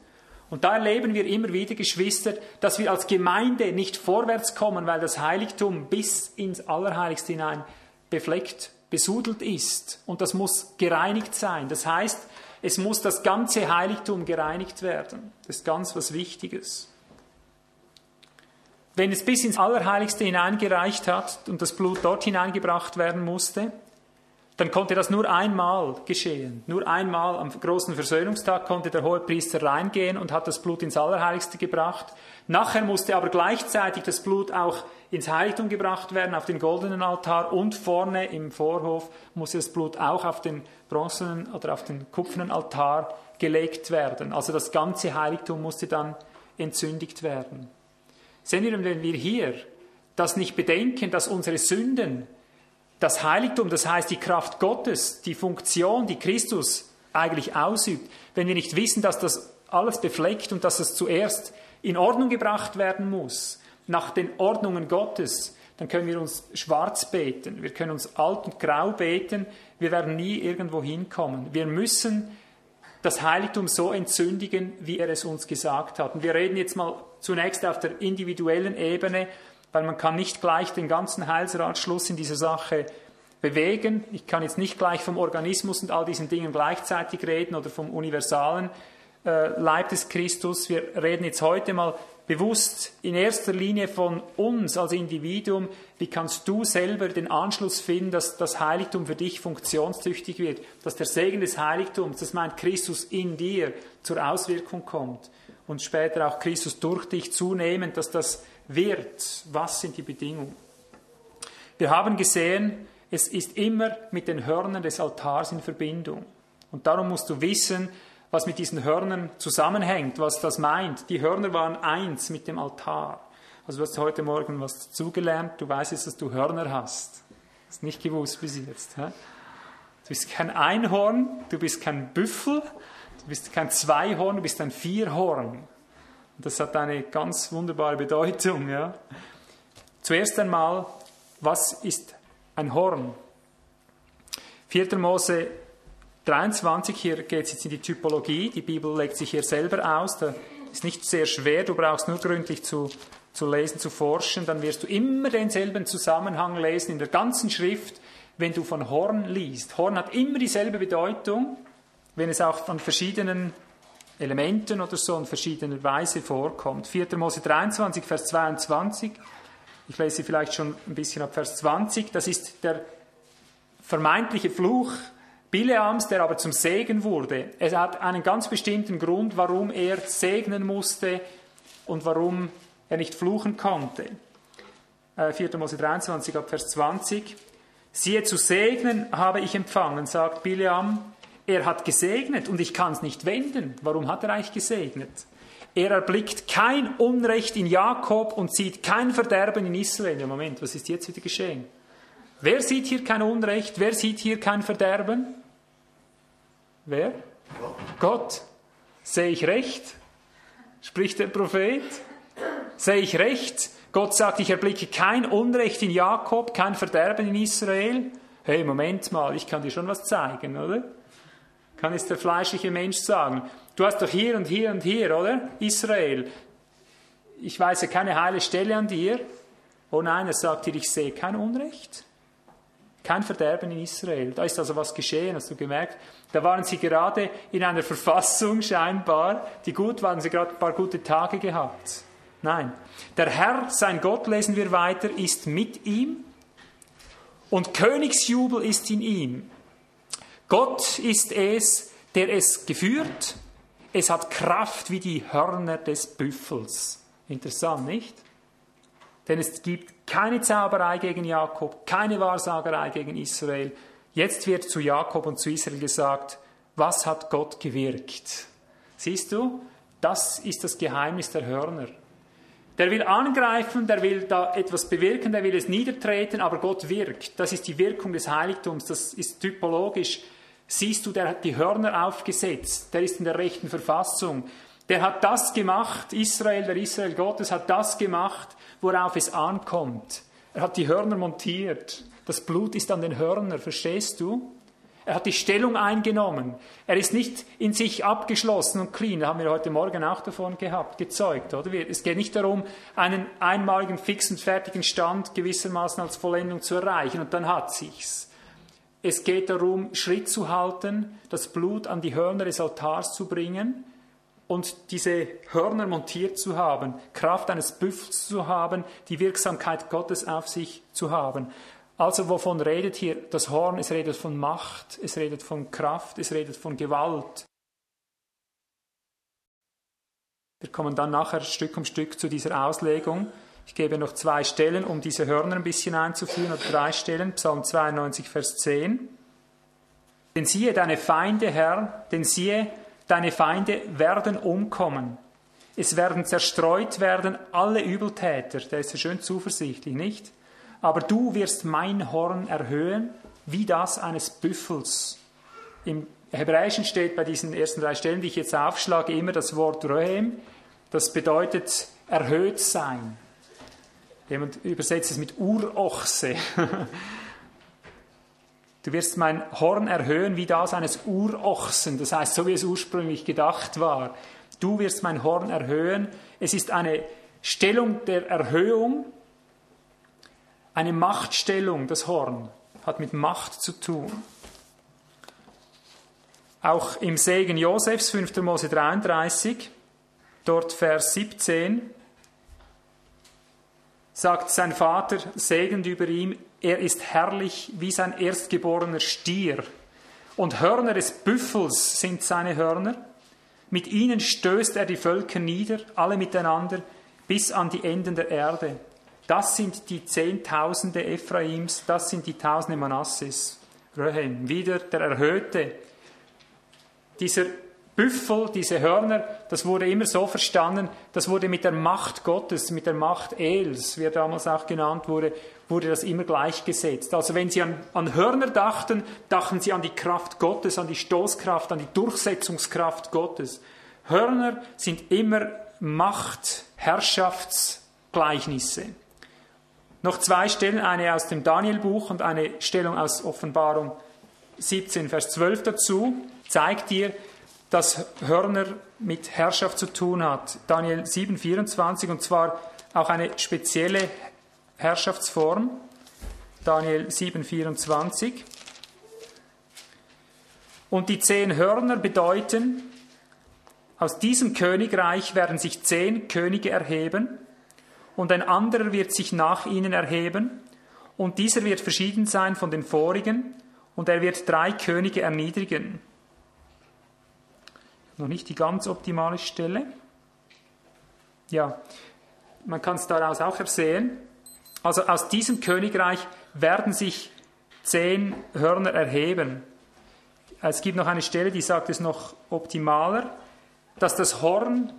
Und da erleben wir immer wieder, Geschwister, dass wir als Gemeinde nicht vorwärts kommen, weil das Heiligtum bis ins Allerheiligste hinein befleckt, besudelt ist. Und das muss gereinigt sein. Das heißt, es muss das ganze Heiligtum gereinigt werden. Das ist ganz was Wichtiges. Wenn es bis ins Allerheiligste hineingereicht hat und das Blut dort hineingebracht werden musste, dann konnte das nur einmal geschehen. Nur einmal am großen Versöhnungstag konnte der hohe Priester reingehen und hat das Blut ins Allerheiligste gebracht. Nachher musste aber gleichzeitig das Blut auch ins Heiligtum gebracht werden, auf den goldenen Altar und vorne im Vorhof musste das Blut auch auf den bronzenen oder auf den kupfernen Altar gelegt werden. Also das ganze Heiligtum musste dann entzündigt werden. Sehen wir, wenn wir hier das nicht bedenken, dass unsere Sünden das Heiligtum, das heißt die Kraft Gottes, die Funktion, die Christus eigentlich ausübt, wenn wir nicht wissen, dass das alles befleckt und dass es zuerst in Ordnung gebracht werden muss, nach den Ordnungen Gottes, dann können wir uns schwarz beten, wir können uns alt und grau beten, wir werden nie irgendwo hinkommen. Wir müssen das Heiligtum so entzündigen, wie er es uns gesagt hat. Und wir reden jetzt mal zunächst auf der individuellen Ebene, weil man kann nicht gleich den ganzen Heilsratschluss in dieser Sache bewegen. Ich kann jetzt nicht gleich vom Organismus und all diesen Dingen gleichzeitig reden oder vom universalen äh, Leib des Christus. Wir reden jetzt heute mal bewusst in erster Linie von uns als Individuum. Wie kannst du selber den Anschluss finden, dass das Heiligtum für dich funktionstüchtig wird, dass der Segen des Heiligtums, das meint Christus in dir, zur Auswirkung kommt und später auch Christus durch dich zunehmend, dass das wird, was sind die Bedingungen? Wir haben gesehen, es ist immer mit den Hörnern des Altars in Verbindung. Und darum musst du wissen, was mit diesen Hörnern zusammenhängt, was das meint. Die Hörner waren eins mit dem Altar. Also du hast heute Morgen was dazugelernt, du weißt jetzt, dass du Hörner hast. Das ist nicht gewusst bis jetzt. He? Du bist kein Einhorn, du bist kein Büffel, du bist kein Zweihorn, du bist ein Vierhorn. Das hat eine ganz wunderbare Bedeutung. Ja. Zuerst einmal, was ist ein Horn? 4. Mose 23, hier geht es jetzt in die Typologie. Die Bibel legt sich hier selber aus. Da ist nicht sehr schwer, du brauchst nur gründlich zu, zu lesen, zu forschen. Dann wirst du immer denselben Zusammenhang lesen in der ganzen Schrift, wenn du von Horn liest. Horn hat immer dieselbe Bedeutung, wenn es auch von verschiedenen Elementen oder so in verschiedener Weise vorkommt. 4. Mose 23, Vers 22. Ich lese vielleicht schon ein bisschen ab Vers 20. Das ist der vermeintliche Fluch Bileams, der aber zum Segen wurde. Es hat einen ganz bestimmten Grund, warum er segnen musste und warum er nicht fluchen konnte. 4. Äh, Mose 23 ab Vers 20. Siehe, zu segnen habe ich empfangen, sagt Bileam, er hat gesegnet und ich kann es nicht wenden. Warum hat er eigentlich gesegnet? Er erblickt kein Unrecht in Jakob und sieht kein Verderben in Israel. Moment, was ist jetzt wieder geschehen? Wer sieht hier kein Unrecht? Wer sieht hier kein Verderben? Wer? Gott. Gott. Sehe ich recht? Spricht der Prophet? Sehe ich recht? Gott sagt, ich erblicke kein Unrecht in Jakob, kein Verderben in Israel. Hey, Moment mal, ich kann dir schon was zeigen, oder? Kann es der fleischliche Mensch sagen. Du hast doch hier und hier und hier, oder? Israel. Ich weise keine heile Stelle an dir. Oh nein, er sagt dir, ich sehe kein Unrecht. Kein Verderben in Israel. Da ist also was geschehen, hast du gemerkt? Da waren sie gerade in einer Verfassung scheinbar, die gut waren, sie gerade ein paar gute Tage gehabt. Nein. Der Herr, sein Gott, lesen wir weiter, ist mit ihm und Königsjubel ist in ihm. Gott ist es, der es geführt. Es hat Kraft wie die Hörner des Büffels. Interessant, nicht? Denn es gibt keine Zauberei gegen Jakob, keine Wahrsagerei gegen Israel. Jetzt wird zu Jakob und zu Israel gesagt, was hat Gott gewirkt? Siehst du, das ist das Geheimnis der Hörner. Der will angreifen, der will da etwas bewirken, der will es niedertreten, aber Gott wirkt. Das ist die Wirkung des Heiligtums, das ist typologisch siehst du, der hat die Hörner aufgesetzt, der ist in der rechten Verfassung. Der hat das gemacht, Israel, der Israel Gottes hat das gemacht, worauf es ankommt. Er hat die Hörner montiert. Das Blut ist an den Hörnern, verstehst du? Er hat die Stellung eingenommen. Er ist nicht in sich abgeschlossen und clean. Da haben wir heute Morgen auch davon gehabt, gezeugt, oder? Es geht nicht darum, einen einmaligen, fixen, fertigen Stand gewissermaßen als Vollendung zu erreichen und dann hat sich's. Es geht darum, Schritt zu halten, das Blut an die Hörner des Altars zu bringen und diese Hörner montiert zu haben, Kraft eines Büffels zu haben, die Wirksamkeit Gottes auf sich zu haben. Also wovon redet hier das Horn? Es redet von Macht, es redet von Kraft, es redet von Gewalt. Wir kommen dann nachher Stück um Stück zu dieser Auslegung. Ich gebe noch zwei Stellen, um diese Hörner ein bisschen einzuführen, oder drei Stellen. Psalm 92, Vers 10. Denn siehe deine Feinde, Herr, denn siehe, deine Feinde werden umkommen. Es werden zerstreut werden alle Übeltäter. Der ist ja schön zuversichtlich, nicht? aber du wirst mein Horn erhöhen, wie das eines Büffels. Im Hebräischen steht bei diesen ersten drei Stellen, die ich jetzt aufschlage, immer das Wort Röhem. Das bedeutet erhöht sein. Jemand übersetzt es mit Urochse. Du wirst mein Horn erhöhen wie das eines Urochsen, das heißt, so wie es ursprünglich gedacht war. Du wirst mein Horn erhöhen. Es ist eine Stellung der Erhöhung, eine Machtstellung, das Horn, hat mit Macht zu tun. Auch im Segen Josefs, 5. Mose 33, dort Vers 17, sagt sein Vater segend über ihm, er ist herrlich wie sein erstgeborener Stier. Und Hörner des Büffels sind seine Hörner. Mit ihnen stößt er die Völker nieder, alle miteinander, bis an die Enden der Erde. Das sind die Zehntausende Ephraims, das sind die Tausende Manasses. Röhem, wieder der Erhöhte. Dieser Büffel, diese Hörner, das wurde immer so verstanden, das wurde mit der Macht Gottes, mit der Macht Els, wie er damals auch genannt wurde, wurde das immer gleichgesetzt. Also wenn sie an, an Hörner dachten, dachten sie an die Kraft Gottes, an die Stoßkraft, an die Durchsetzungskraft Gottes. Hörner sind immer Macht, Herrschaftsgleichnisse. Noch zwei Stellen, eine aus dem Danielbuch und eine Stellung aus Offenbarung 17, Vers 12 dazu, zeigt dir, dass Hörner mit Herrschaft zu tun hat. Daniel 7, 24 und zwar auch eine spezielle Herrschaftsform. Daniel 7, 24. Und die zehn Hörner bedeuten, aus diesem Königreich werden sich zehn Könige erheben und ein anderer wird sich nach ihnen erheben, und dieser wird verschieden sein von den vorigen, und er wird drei Könige erniedrigen. Noch nicht die ganz optimale Stelle. Ja, man kann es daraus auch ersehen. Also aus diesem Königreich werden sich zehn Hörner erheben. Es gibt noch eine Stelle, die sagt es noch optimaler, dass das Horn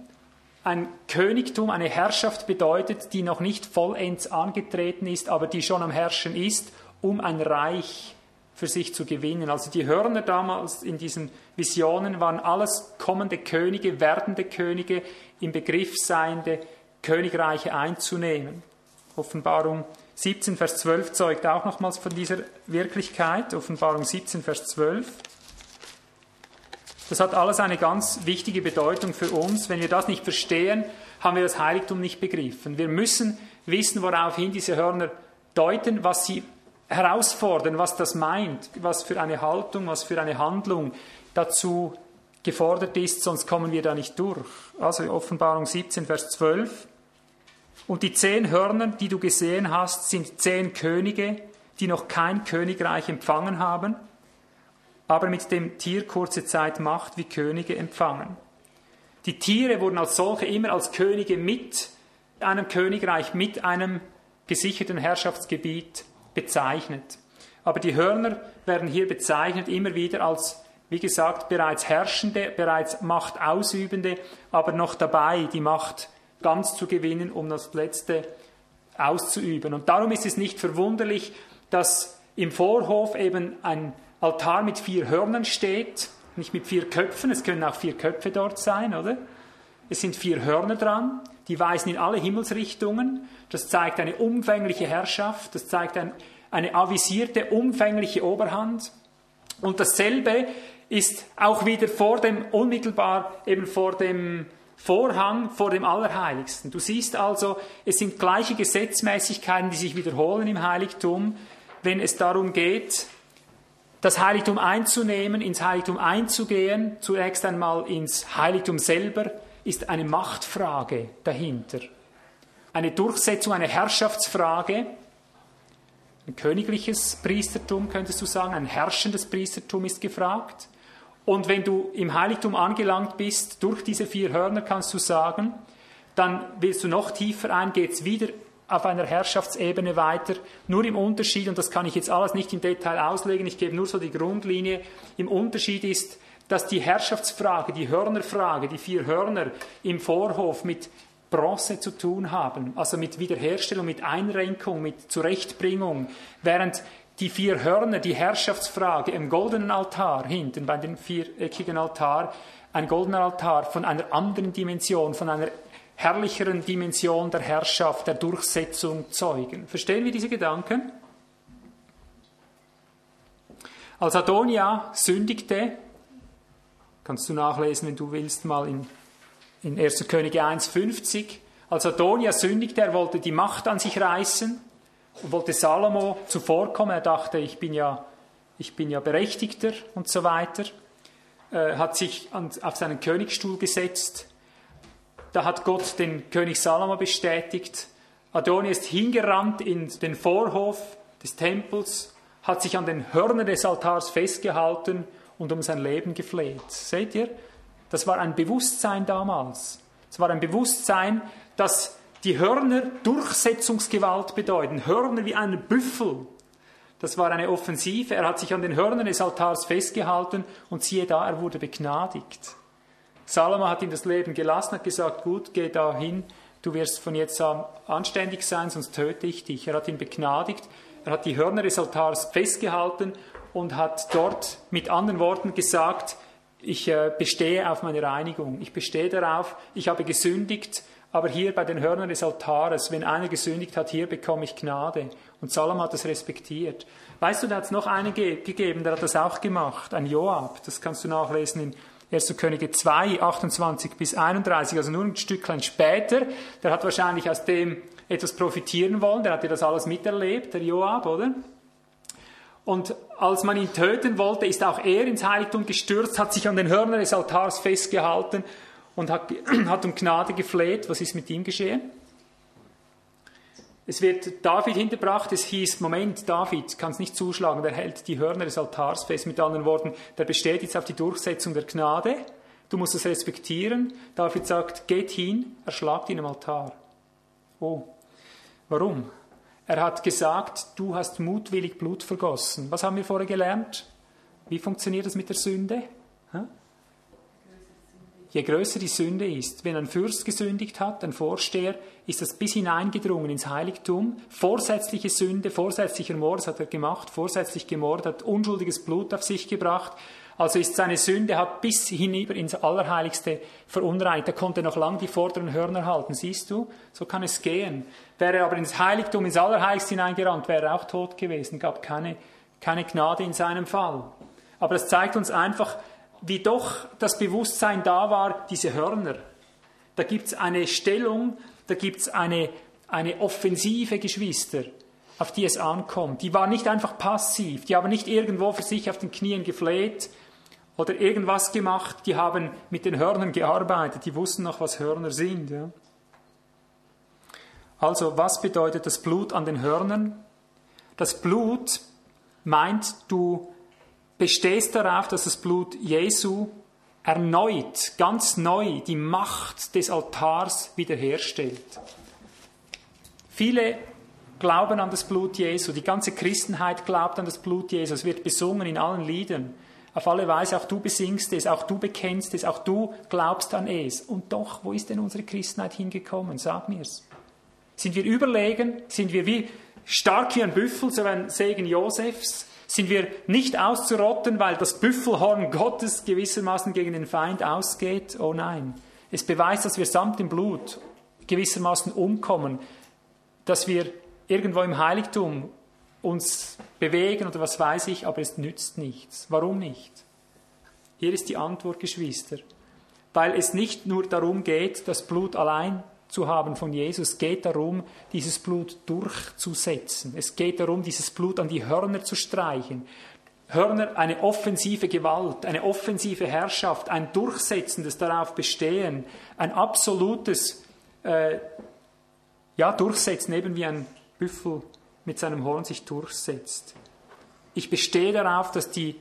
ein Königtum, eine Herrschaft bedeutet, die noch nicht vollends angetreten ist, aber die schon am Herrschen ist, um ein Reich für sich zu gewinnen. Also die Hörner damals in diesen Visionen waren alles kommende Könige, werdende Könige, im Begriff seiende Königreiche einzunehmen. Offenbarung 17, Vers 12 zeugt auch nochmals von dieser Wirklichkeit. Offenbarung 17, Vers 12. Das hat alles eine ganz wichtige Bedeutung für uns. Wenn wir das nicht verstehen, haben wir das Heiligtum nicht begriffen. Wir müssen wissen, woraufhin diese Hörner deuten, was sie herausfordern, was das meint, was für eine Haltung, was für eine Handlung dazu gefordert ist, sonst kommen wir da nicht durch. Also Offenbarung 17, Vers 12. Und die zehn Hörner, die du gesehen hast, sind zehn Könige, die noch kein Königreich empfangen haben aber mit dem Tier kurze Zeit Macht wie Könige empfangen. Die Tiere wurden als solche immer als Könige mit einem Königreich, mit einem gesicherten Herrschaftsgebiet bezeichnet. Aber die Hörner werden hier bezeichnet immer wieder als, wie gesagt, bereits Herrschende, bereits Macht ausübende, aber noch dabei, die Macht ganz zu gewinnen, um das Letzte auszuüben. Und darum ist es nicht verwunderlich, dass im Vorhof eben ein Altar mit vier Hörnern steht, nicht mit vier Köpfen, es können auch vier Köpfe dort sein, oder? Es sind vier Hörner dran, die weisen in alle Himmelsrichtungen. Das zeigt eine umfängliche Herrschaft, das zeigt ein, eine avisierte, umfängliche Oberhand. Und dasselbe ist auch wieder vor dem, unmittelbar eben vor dem Vorhang, vor dem Allerheiligsten. Du siehst also, es sind gleiche Gesetzmäßigkeiten, die sich wiederholen im Heiligtum, wenn es darum geht, das Heiligtum einzunehmen, ins Heiligtum einzugehen, zunächst einmal ins Heiligtum selber, ist eine Machtfrage dahinter. Eine Durchsetzung, eine Herrschaftsfrage. Ein königliches Priestertum, könntest du sagen, ein herrschendes Priestertum ist gefragt. Und wenn du im Heiligtum angelangt bist, durch diese vier Hörner kannst du sagen, dann willst du noch tiefer ein, geht es wieder auf einer Herrschaftsebene weiter, nur im Unterschied, und das kann ich jetzt alles nicht im Detail auslegen, ich gebe nur so die Grundlinie, im Unterschied ist, dass die Herrschaftsfrage, die Hörnerfrage, die vier Hörner im Vorhof mit Bronze zu tun haben, also mit Wiederherstellung, mit Einrenkung, mit Zurechtbringung, während die vier Hörner, die Herrschaftsfrage im goldenen Altar hinten, bei dem viereckigen Altar, ein goldener Altar von einer anderen Dimension, von einer herrlicheren Dimension der Herrschaft, der Durchsetzung zeugen. Verstehen wir diese Gedanken? Als Adonia sündigte, Kannst du nachlesen, wenn du willst, mal in, in 1. Könige 1,50. Als Adonia sündigte, er wollte die Macht an sich reißen und wollte Salomo zuvorkommen. Er dachte, ich bin ja, ich bin ja Berechtigter und so weiter. Äh, hat sich an, auf seinen Königsstuhl gesetzt. Da hat Gott den König Salomo bestätigt. Adonia ist hingerannt in den Vorhof des Tempels, hat sich an den Hörnern des Altars festgehalten und um sein Leben gefleht. Seht ihr? Das war ein Bewusstsein damals. Es war ein Bewusstsein, dass die Hörner Durchsetzungsgewalt bedeuten. Hörner wie ein Büffel. Das war eine Offensive. Er hat sich an den Hörnern des Altars festgehalten und siehe da, er wurde begnadigt. Salomo hat ihm das Leben gelassen, hat gesagt, gut, geh da hin, du wirst von jetzt an anständig sein, sonst töte ich dich. Er hat ihn begnadigt, er hat die Hörner des Altars festgehalten und hat dort mit anderen Worten gesagt, ich äh, bestehe auf meine Reinigung, ich bestehe darauf, ich habe gesündigt, aber hier bei den Hörnern des Altares, wenn einer gesündigt hat, hier bekomme ich Gnade. Und Salom hat das respektiert. Weißt du, da hat es noch einen ge gegeben, der hat das auch gemacht, ein Joab, das kannst du nachlesen in 1. Könige 2, 28 bis 31, also nur ein Stücklein später. Der hat wahrscheinlich aus dem etwas profitieren wollen, der hat ja das alles miterlebt, der Joab, oder? Und als man ihn töten wollte, ist auch er ins Heiligtum gestürzt, hat sich an den Hörnern des Altars festgehalten und hat, hat um Gnade gefleht. Was ist mit ihm geschehen? Es wird David hinterbracht, es hieß, Moment, David kann es nicht zuschlagen, der hält die Hörner des Altars fest. Mit anderen Worten, der besteht jetzt auf die Durchsetzung der Gnade. Du musst es respektieren. David sagt, geht hin, erschlagt ihn am Altar. Oh, warum? Er hat gesagt, du hast mutwillig Blut vergossen. Was haben wir vorher gelernt? Wie funktioniert das mit der Sünde? Je größer die Sünde ist, wenn ein Fürst gesündigt hat, ein Vorsteher, ist das bis hineingedrungen ins Heiligtum. Vorsätzliche Sünde, vorsätzlicher Mord, das hat er gemacht, vorsätzlich gemordet, hat unschuldiges Blut auf sich gebracht. Also ist seine Sünde, hat bis hinüber ins Allerheiligste verunreinigt. Er konnte noch lang die vorderen Hörner halten. Siehst du? So kann es gehen. Wäre er aber ins Heiligtum, ins Allerheiligste hineingerannt, wäre er auch tot gewesen. Gab keine, keine Gnade in seinem Fall. Aber das zeigt uns einfach, wie doch das Bewusstsein da war, diese Hörner. Da gibt es eine Stellung, da gibt es eine, eine offensive Geschwister, auf die es ankommt. Die war nicht einfach passiv, die haben nicht irgendwo für sich auf den Knien gefleht, oder irgendwas gemacht, die haben mit den Hörnern gearbeitet, die wussten noch, was Hörner sind. Ja. Also, was bedeutet das Blut an den Hörnern? Das Blut meint, du bestehst darauf, dass das Blut Jesu erneut, ganz neu die Macht des Altars wiederherstellt. Viele glauben an das Blut Jesu, die ganze Christenheit glaubt an das Blut Jesu, es wird besungen in allen Liedern. Auf alle Weise, auch du besingst es, auch du bekennst es, auch du glaubst an es. Und doch, wo ist denn unsere Christenheit hingekommen? Sag mir's. Sind wir überlegen? Sind wir wie stark wie ein Büffel, so ein Segen Josefs? Sind wir nicht auszurotten, weil das Büffelhorn Gottes gewissermaßen gegen den Feind ausgeht? Oh nein. Es beweist, dass wir samt dem Blut gewissermaßen umkommen, dass wir irgendwo im Heiligtum uns bewegen oder was weiß ich, aber es nützt nichts. Warum nicht? Hier ist die Antwort, Geschwister. Weil es nicht nur darum geht, das Blut allein zu haben von Jesus, es geht darum, dieses Blut durchzusetzen. Es geht darum, dieses Blut an die Hörner zu streichen. Hörner, eine offensive Gewalt, eine offensive Herrschaft, ein durchsetzendes darauf bestehen, ein absolutes äh, ja, Durchsetzen, eben wie ein Büffel mit seinem Horn sich durchsetzt. Ich bestehe darauf, dass die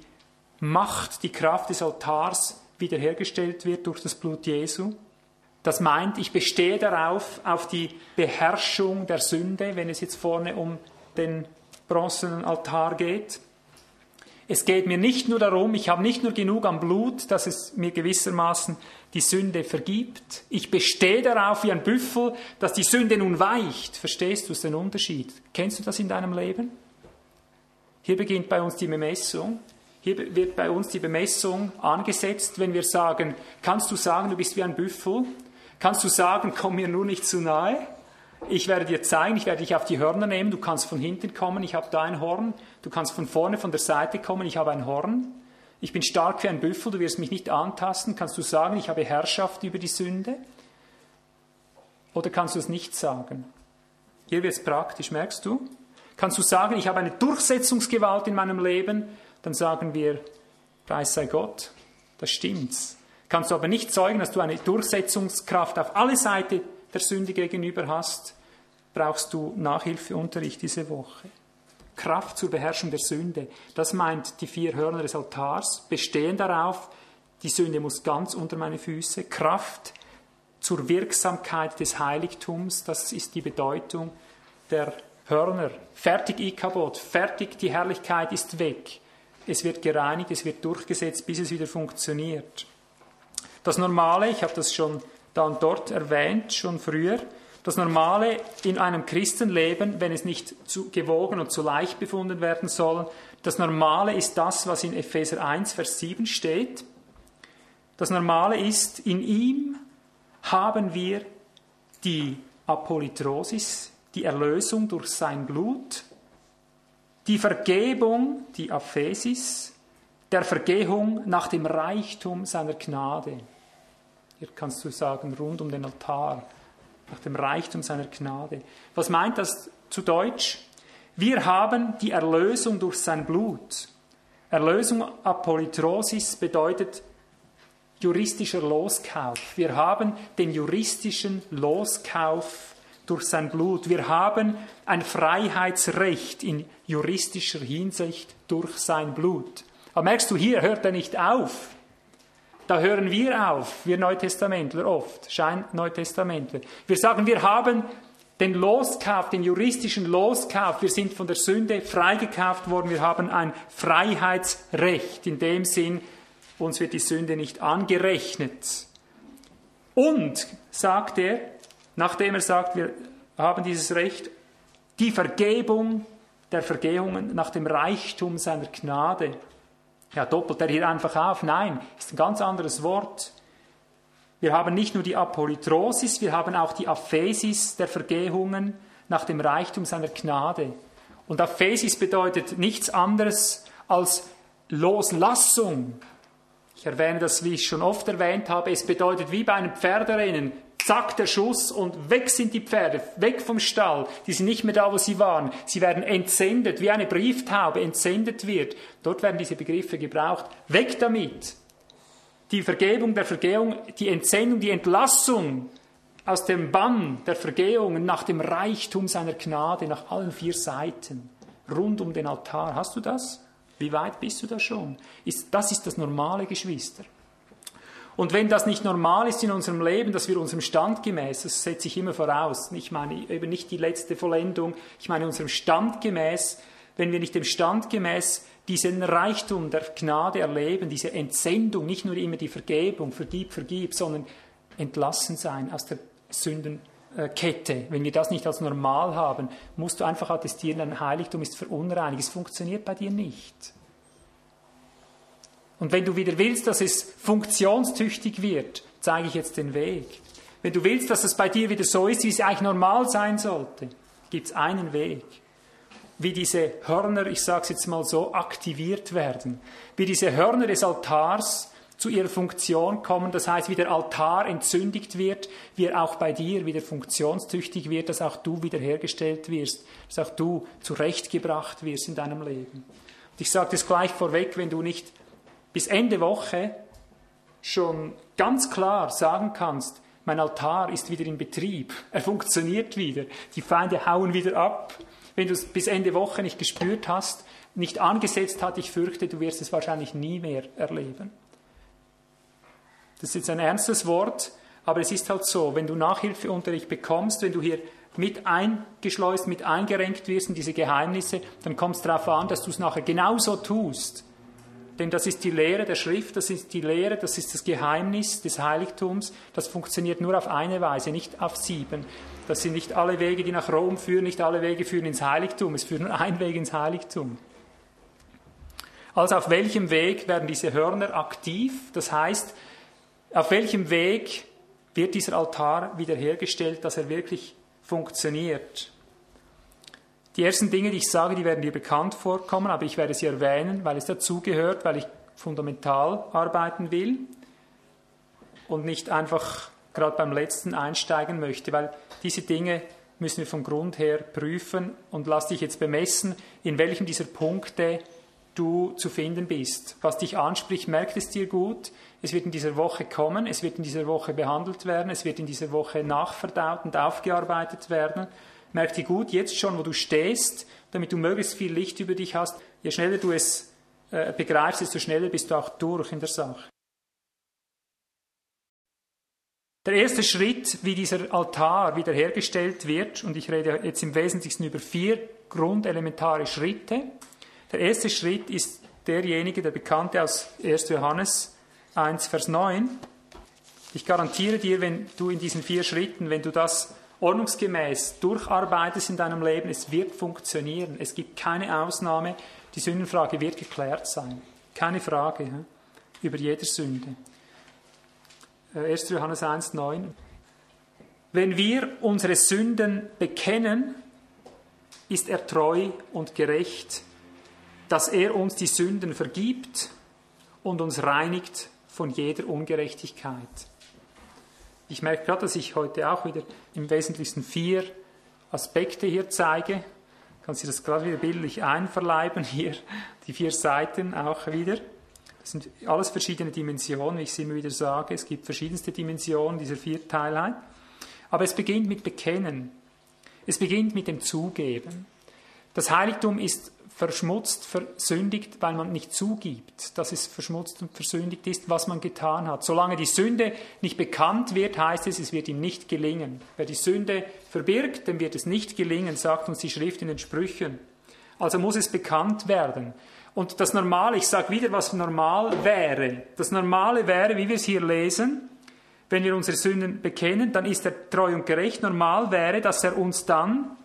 Macht, die Kraft des Altars wiederhergestellt wird durch das Blut Jesu. Das meint, ich bestehe darauf, auf die Beherrschung der Sünde, wenn es jetzt vorne um den bronzenen Altar geht. Es geht mir nicht nur darum, ich habe nicht nur genug am Blut, dass es mir gewissermaßen die Sünde vergibt. Ich bestehe darauf wie ein Büffel, dass die Sünde nun weicht. Verstehst du den Unterschied? Kennst du das in deinem Leben? Hier beginnt bei uns die Bemessung. Hier wird bei uns die Bemessung angesetzt, wenn wir sagen, kannst du sagen, du bist wie ein Büffel? Kannst du sagen, komm mir nur nicht zu nahe? Ich werde dir zeigen, ich werde dich auf die Hörner nehmen, du kannst von hinten kommen, ich habe da ein Horn, du kannst von vorne, von der Seite kommen, ich habe ein Horn. Ich bin stark wie ein Büffel, du wirst mich nicht antasten. Kannst du sagen, ich habe Herrschaft über die Sünde? Oder kannst du es nicht sagen? Hier wird es praktisch, merkst du? Kannst du sagen, ich habe eine Durchsetzungsgewalt in meinem Leben? Dann sagen wir, Preis sei Gott, das stimmt's. Kannst du aber nicht zeugen, dass du eine Durchsetzungskraft auf alle Seiten der Sünde gegenüber hast, brauchst du Nachhilfeunterricht diese Woche. Kraft zur Beherrschung der Sünde, das meint die vier Hörner des Altars, bestehen darauf, die Sünde muss ganz unter meine Füße. Kraft zur Wirksamkeit des Heiligtums, das ist die Bedeutung der Hörner. Fertig Ikabot, fertig, die Herrlichkeit ist weg. Es wird gereinigt, es wird durchgesetzt, bis es wieder funktioniert. Das Normale, ich habe das schon dann dort erwähnt, schon früher. Das Normale in einem Christenleben, wenn es nicht zu gewogen und zu leicht befunden werden soll, das Normale ist das, was in Epheser 1, Vers 7 steht. Das Normale ist, in ihm haben wir die Apolytrosis, die Erlösung durch sein Blut, die Vergebung, die Aphesis, der Vergehung nach dem Reichtum seiner Gnade. Hier kannst du sagen, rund um den Altar, nach dem Reichtum seiner Gnade. Was meint das zu Deutsch? Wir haben die Erlösung durch sein Blut. Erlösung Apolytrosis bedeutet juristischer Loskauf. Wir haben den juristischen Loskauf durch sein Blut. Wir haben ein Freiheitsrecht in juristischer Hinsicht durch sein Blut. Aber merkst du, hier hört er nicht auf. Da hören wir auf, wir Neutestamentler oft, Schein-Neutestamentler. Wir sagen, wir haben den Loskauf, den juristischen Loskauf, wir sind von der Sünde freigekauft worden, wir haben ein Freiheitsrecht. In dem Sinn, uns wird die Sünde nicht angerechnet. Und, sagt er, nachdem er sagt, wir haben dieses Recht, die Vergebung der Vergehungen nach dem Reichtum seiner Gnade. Ja, doppelt er hier einfach auf? Nein, ist ein ganz anderes Wort. Wir haben nicht nur die Apolytrosis, wir haben auch die Aphesis der Vergehungen nach dem Reichtum seiner Gnade. Und Aphesis bedeutet nichts anderes als Loslassung. Ich erwähne das, wie ich schon oft erwähnt habe. Es bedeutet wie bei einem Pferderennen zack, der Schuss und weg sind die Pferde, weg vom Stall. Die sind nicht mehr da, wo sie waren. Sie werden entsendet, wie eine Brieftaube entsendet wird. Dort werden diese Begriffe gebraucht. Weg damit. Die Vergebung der Vergehung, die Entsendung, die Entlassung aus dem Bann der Vergehungen nach dem Reichtum seiner Gnade, nach allen vier Seiten, rund um den Altar. Hast du das? Wie weit bist du da schon? das ist das normale, Geschwister. Und wenn das nicht normal ist in unserem Leben, dass wir unserem Stand gemäß, das setze ich immer voraus, ich meine eben nicht die letzte Vollendung, ich meine unserem Stand gemäß, wenn wir nicht dem Stand gemäß diesen Reichtum der Gnade erleben, diese Entsendung, nicht nur immer die Vergebung, vergib, vergib, sondern entlassen sein aus der Sündenkette. Wenn wir das nicht als normal haben, musst du einfach attestieren, dein Heiligtum ist verunreinigt. Es funktioniert bei dir nicht. Und wenn du wieder willst, dass es funktionstüchtig wird, zeige ich jetzt den Weg. Wenn du willst, dass es bei dir wieder so ist, wie es eigentlich normal sein sollte, gibt es einen Weg. Wie diese Hörner, ich sage es jetzt mal so, aktiviert werden. Wie diese Hörner des Altars zu ihrer Funktion kommen. Das heißt, wie der Altar entzündigt wird, wie er auch bei dir wieder funktionstüchtig wird, dass auch du wiederhergestellt wirst, dass auch du zurechtgebracht wirst in deinem Leben. Und ich sage das gleich vorweg, wenn du nicht bis Ende Woche schon ganz klar sagen kannst, mein Altar ist wieder in Betrieb, er funktioniert wieder, die Feinde hauen wieder ab. wenn du es bis Ende Woche nicht gespürt hast, nicht angesetzt hat, ich fürchte, du wirst es wahrscheinlich nie mehr erleben. Das ist jetzt ein ernstes Wort, aber es ist halt so, wenn du Nachhilfeunterricht bekommst, wenn du hier mit eingeschleust, mit eingerenkt wirst in diese Geheimnisse, dann kommt es darauf an, dass du es nachher genauso tust. Denn das ist die Lehre der Schrift, das ist die Lehre, das ist das Geheimnis des Heiligtums. Das funktioniert nur auf eine Weise, nicht auf sieben. Das sind nicht alle Wege, die nach Rom führen, nicht alle Wege führen ins Heiligtum. Es führt nur ein Weg ins Heiligtum. Also auf welchem Weg werden diese Hörner aktiv? Das heißt, auf welchem Weg wird dieser Altar wiederhergestellt, dass er wirklich funktioniert? Die ersten Dinge, die ich sage, die werden dir bekannt vorkommen, aber ich werde sie erwähnen, weil es dazugehört, weil ich fundamental arbeiten will und nicht einfach gerade beim letzten einsteigen möchte, weil diese Dinge müssen wir vom Grund her prüfen und lass dich jetzt bemessen, in welchem dieser Punkte du zu finden bist. Was dich anspricht, merkt es dir gut. Es wird in dieser Woche kommen, es wird in dieser Woche behandelt werden, es wird in dieser Woche nachverdaut und aufgearbeitet werden. Merk dir gut, jetzt schon, wo du stehst, damit du möglichst viel Licht über dich hast. Je schneller du es äh, begreifst, desto schneller bist du auch durch in der Sache. Der erste Schritt, wie dieser Altar wiederhergestellt wird, und ich rede jetzt im Wesentlichen über vier grundelementare Schritte. Der erste Schritt ist derjenige, der bekannte aus 1. Johannes 1, Vers 9. Ich garantiere dir, wenn du in diesen vier Schritten, wenn du das ordnungsgemäß durcharbeitest in deinem Leben, es wird funktionieren. Es gibt keine Ausnahme. Die Sündenfrage wird geklärt sein. Keine Frage über jede Sünde. 1. Äh, Johannes 1, 9. Wenn wir unsere Sünden bekennen, ist er treu und gerecht, dass er uns die Sünden vergibt und uns reinigt von jeder Ungerechtigkeit. Ich merke gerade, dass ich heute auch wieder im Wesentlichen vier Aspekte hier zeige. Kannst du das gerade wieder bildlich einverleiben hier, die vier Seiten auch wieder. Das sind alles verschiedene Dimensionen, wie ich es immer wieder sage. Es gibt verschiedenste Dimensionen dieser Vierteilheit. Aber es beginnt mit Bekennen. Es beginnt mit dem Zugeben. Das Heiligtum ist verschmutzt, versündigt, weil man nicht zugibt, dass es verschmutzt und versündigt ist, was man getan hat. Solange die Sünde nicht bekannt wird, heißt es, es wird ihm nicht gelingen. Wer die Sünde verbirgt, dem wird es nicht gelingen, sagt uns die Schrift in den Sprüchen. Also muss es bekannt werden. Und das Normale, ich sage wieder, was normal wäre. Das Normale wäre, wie wir es hier lesen, wenn wir unsere Sünden bekennen, dann ist er treu und gerecht. Normal wäre, dass er uns dann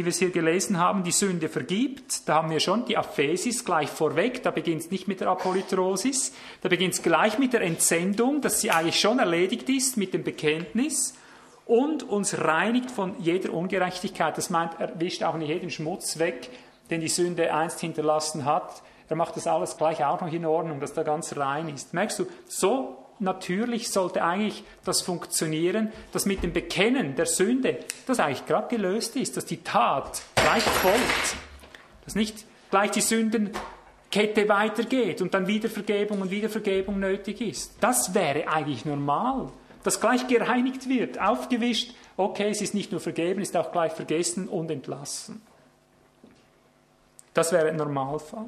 wie wir hier gelesen haben, die Sünde vergibt. Da haben wir schon die Aphesis gleich vorweg. Da beginnt es nicht mit der Apolytrosis. Da beginnt es gleich mit der Entsendung, dass sie eigentlich schon erledigt ist mit dem Bekenntnis und uns reinigt von jeder Ungerechtigkeit. Das meint, er wischt auch nicht jeden Schmutz weg, den die Sünde einst hinterlassen hat. Er macht das alles gleich auch noch in Ordnung, dass da ganz rein ist. Merkst du, so natürlich sollte eigentlich das funktionieren, dass mit dem Bekennen der Sünde das eigentlich gerade gelöst ist, dass die Tat gleich folgt, dass nicht gleich die Sündenkette weitergeht und dann wieder Vergebung und wieder Vergebung nötig ist. Das wäre eigentlich normal, dass gleich gereinigt wird, aufgewischt, okay, es ist nicht nur vergeben, es ist auch gleich vergessen und entlassen. Das wäre ein Normalfall.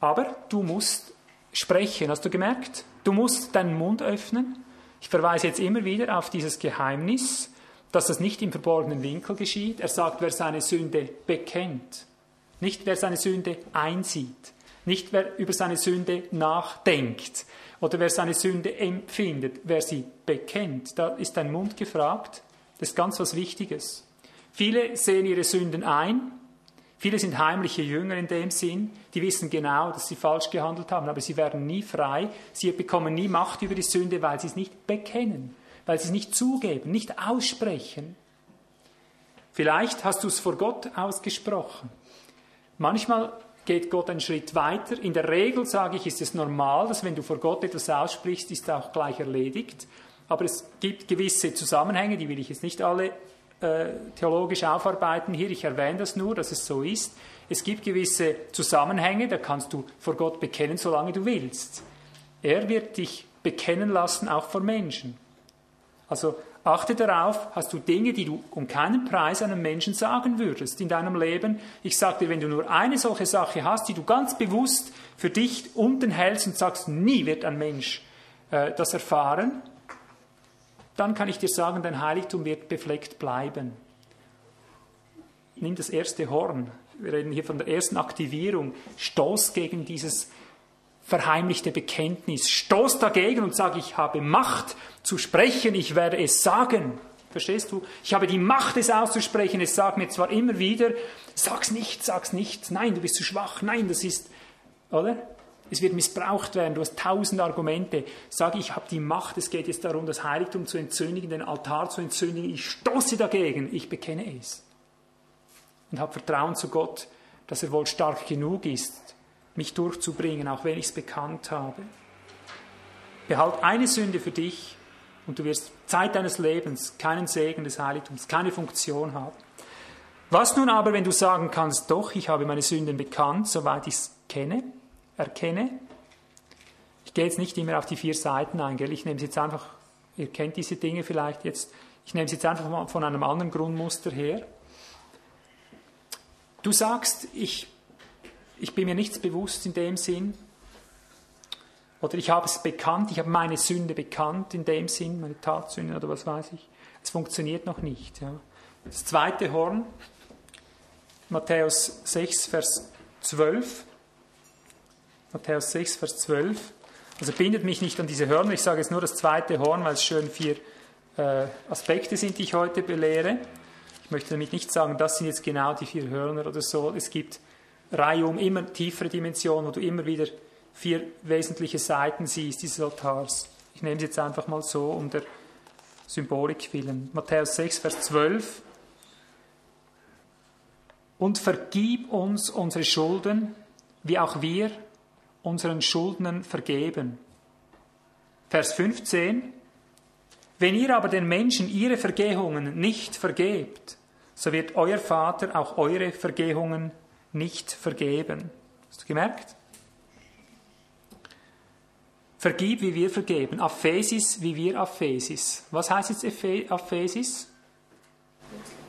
Aber du musst sprechen, hast du gemerkt? Du musst deinen Mund öffnen. Ich verweise jetzt immer wieder auf dieses Geheimnis, dass das nicht im verborgenen Winkel geschieht. Er sagt, wer seine Sünde bekennt, nicht wer seine Sünde einsieht, nicht wer über seine Sünde nachdenkt oder wer seine Sünde empfindet, wer sie bekennt. Da ist dein Mund gefragt. Das ist ganz was Wichtiges. Viele sehen ihre Sünden ein, Viele sind heimliche Jünger in dem Sinn, die wissen genau, dass sie falsch gehandelt haben, aber sie werden nie frei, sie bekommen nie Macht über die Sünde, weil sie es nicht bekennen, weil sie es nicht zugeben, nicht aussprechen. Vielleicht hast du es vor Gott ausgesprochen. Manchmal geht Gott einen Schritt weiter. In der Regel sage ich, ist es normal, dass wenn du vor Gott etwas aussprichst, ist auch gleich erledigt. Aber es gibt gewisse Zusammenhänge, die will ich jetzt nicht alle theologisch aufarbeiten hier. Ich erwähne das nur, dass es so ist. Es gibt gewisse Zusammenhänge, da kannst du vor Gott bekennen, solange du willst. Er wird dich bekennen lassen, auch vor Menschen. Also Achte darauf, hast du Dinge, die du um keinen Preis einem Menschen sagen würdest in deinem Leben. Ich sage dir, wenn du nur eine solche Sache hast, die du ganz bewusst für dich unten hältst und sagst, nie wird ein Mensch äh, das erfahren, dann kann ich dir sagen, dein Heiligtum wird befleckt bleiben. Nimm das erste Horn. Wir reden hier von der ersten Aktivierung. Stoß gegen dieses verheimlichte Bekenntnis. Stoß dagegen und sag, ich habe Macht zu sprechen, ich werde es sagen. Verstehst du? Ich habe die Macht, es auszusprechen. Es sagt mir zwar immer wieder, sag's nicht, sag's nicht. Nein, du bist zu schwach. Nein, das ist, oder? Es wird missbraucht werden. Du hast tausend Argumente. Sag, ich habe die Macht. Es geht jetzt darum, das Heiligtum zu entzündigen, den Altar zu entzündigen. Ich stoße dagegen. Ich bekenne es. Und habe Vertrauen zu Gott, dass er wohl stark genug ist, mich durchzubringen, auch wenn ich es bekannt habe. Behalt eine Sünde für dich und du wirst Zeit deines Lebens keinen Segen des Heiligtums, keine Funktion haben. Was nun aber, wenn du sagen kannst, doch, ich habe meine Sünden bekannt, soweit ich es kenne, erkenne? Ich gehe jetzt nicht immer auf die vier Seiten ein, gell? ich nehme es jetzt einfach, ihr kennt diese Dinge vielleicht jetzt, ich nehme es jetzt einfach mal von einem anderen Grundmuster her. Du sagst, ich ich bin mir nichts bewusst in dem Sinn. Oder ich habe es bekannt, ich habe meine Sünde bekannt in dem Sinn, meine Tatsünde oder was weiß ich. Es funktioniert noch nicht. Ja. Das zweite Horn, Matthäus 6, Vers 12. Matthäus 6, Vers 12. Also bindet mich nicht an diese Hörner, ich sage jetzt nur das zweite Horn, weil es schön vier äh, Aspekte sind, die ich heute belehre. Ich möchte damit nicht sagen, das sind jetzt genau die vier Hörner oder so. Es gibt Reihe um immer tiefere Dimensionen, wo du immer wieder vier wesentliche Seiten siehst dieses Altars. Ich nehme es jetzt einfach mal so um der Symbolik willen. Matthäus 6, Vers 12. Und vergib uns unsere Schulden, wie auch wir unseren Schuldnern vergeben. Vers 15. Wenn ihr aber den Menschen ihre Vergehungen nicht vergebt, so wird euer Vater auch eure Vergehungen nicht vergeben. Hast du gemerkt? Vergib, wie wir vergeben. Aphesis, wie wir Aphesis. Was heißt jetzt Aphesis?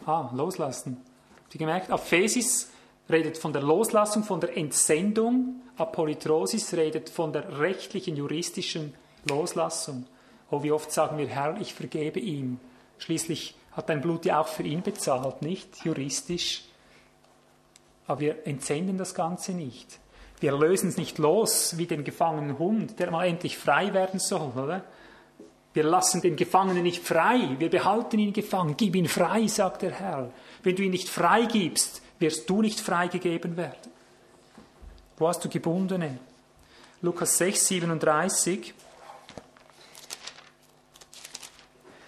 Ah, loslassen. Habt ihr gemerkt? Aphesis redet von der Loslassung, von der Entsendung. Apolytrosis redet von der rechtlichen, juristischen Loslassung. Oh, wie oft sagen wir, Herr, ich vergebe ihm. Schließlich hat dein Blut ja auch für ihn bezahlt, nicht juristisch. Aber wir entsenden das Ganze nicht. Wir lösen es nicht los wie den gefangenen Hund, der mal endlich frei werden soll, oder? Wir lassen den Gefangenen nicht frei, wir behalten ihn gefangen. Gib ihn frei, sagt der Herr. Wenn du ihn nicht frei gibst, wirst du nicht freigegeben werden. Wo hast du Gebundene? Lukas 6, 37.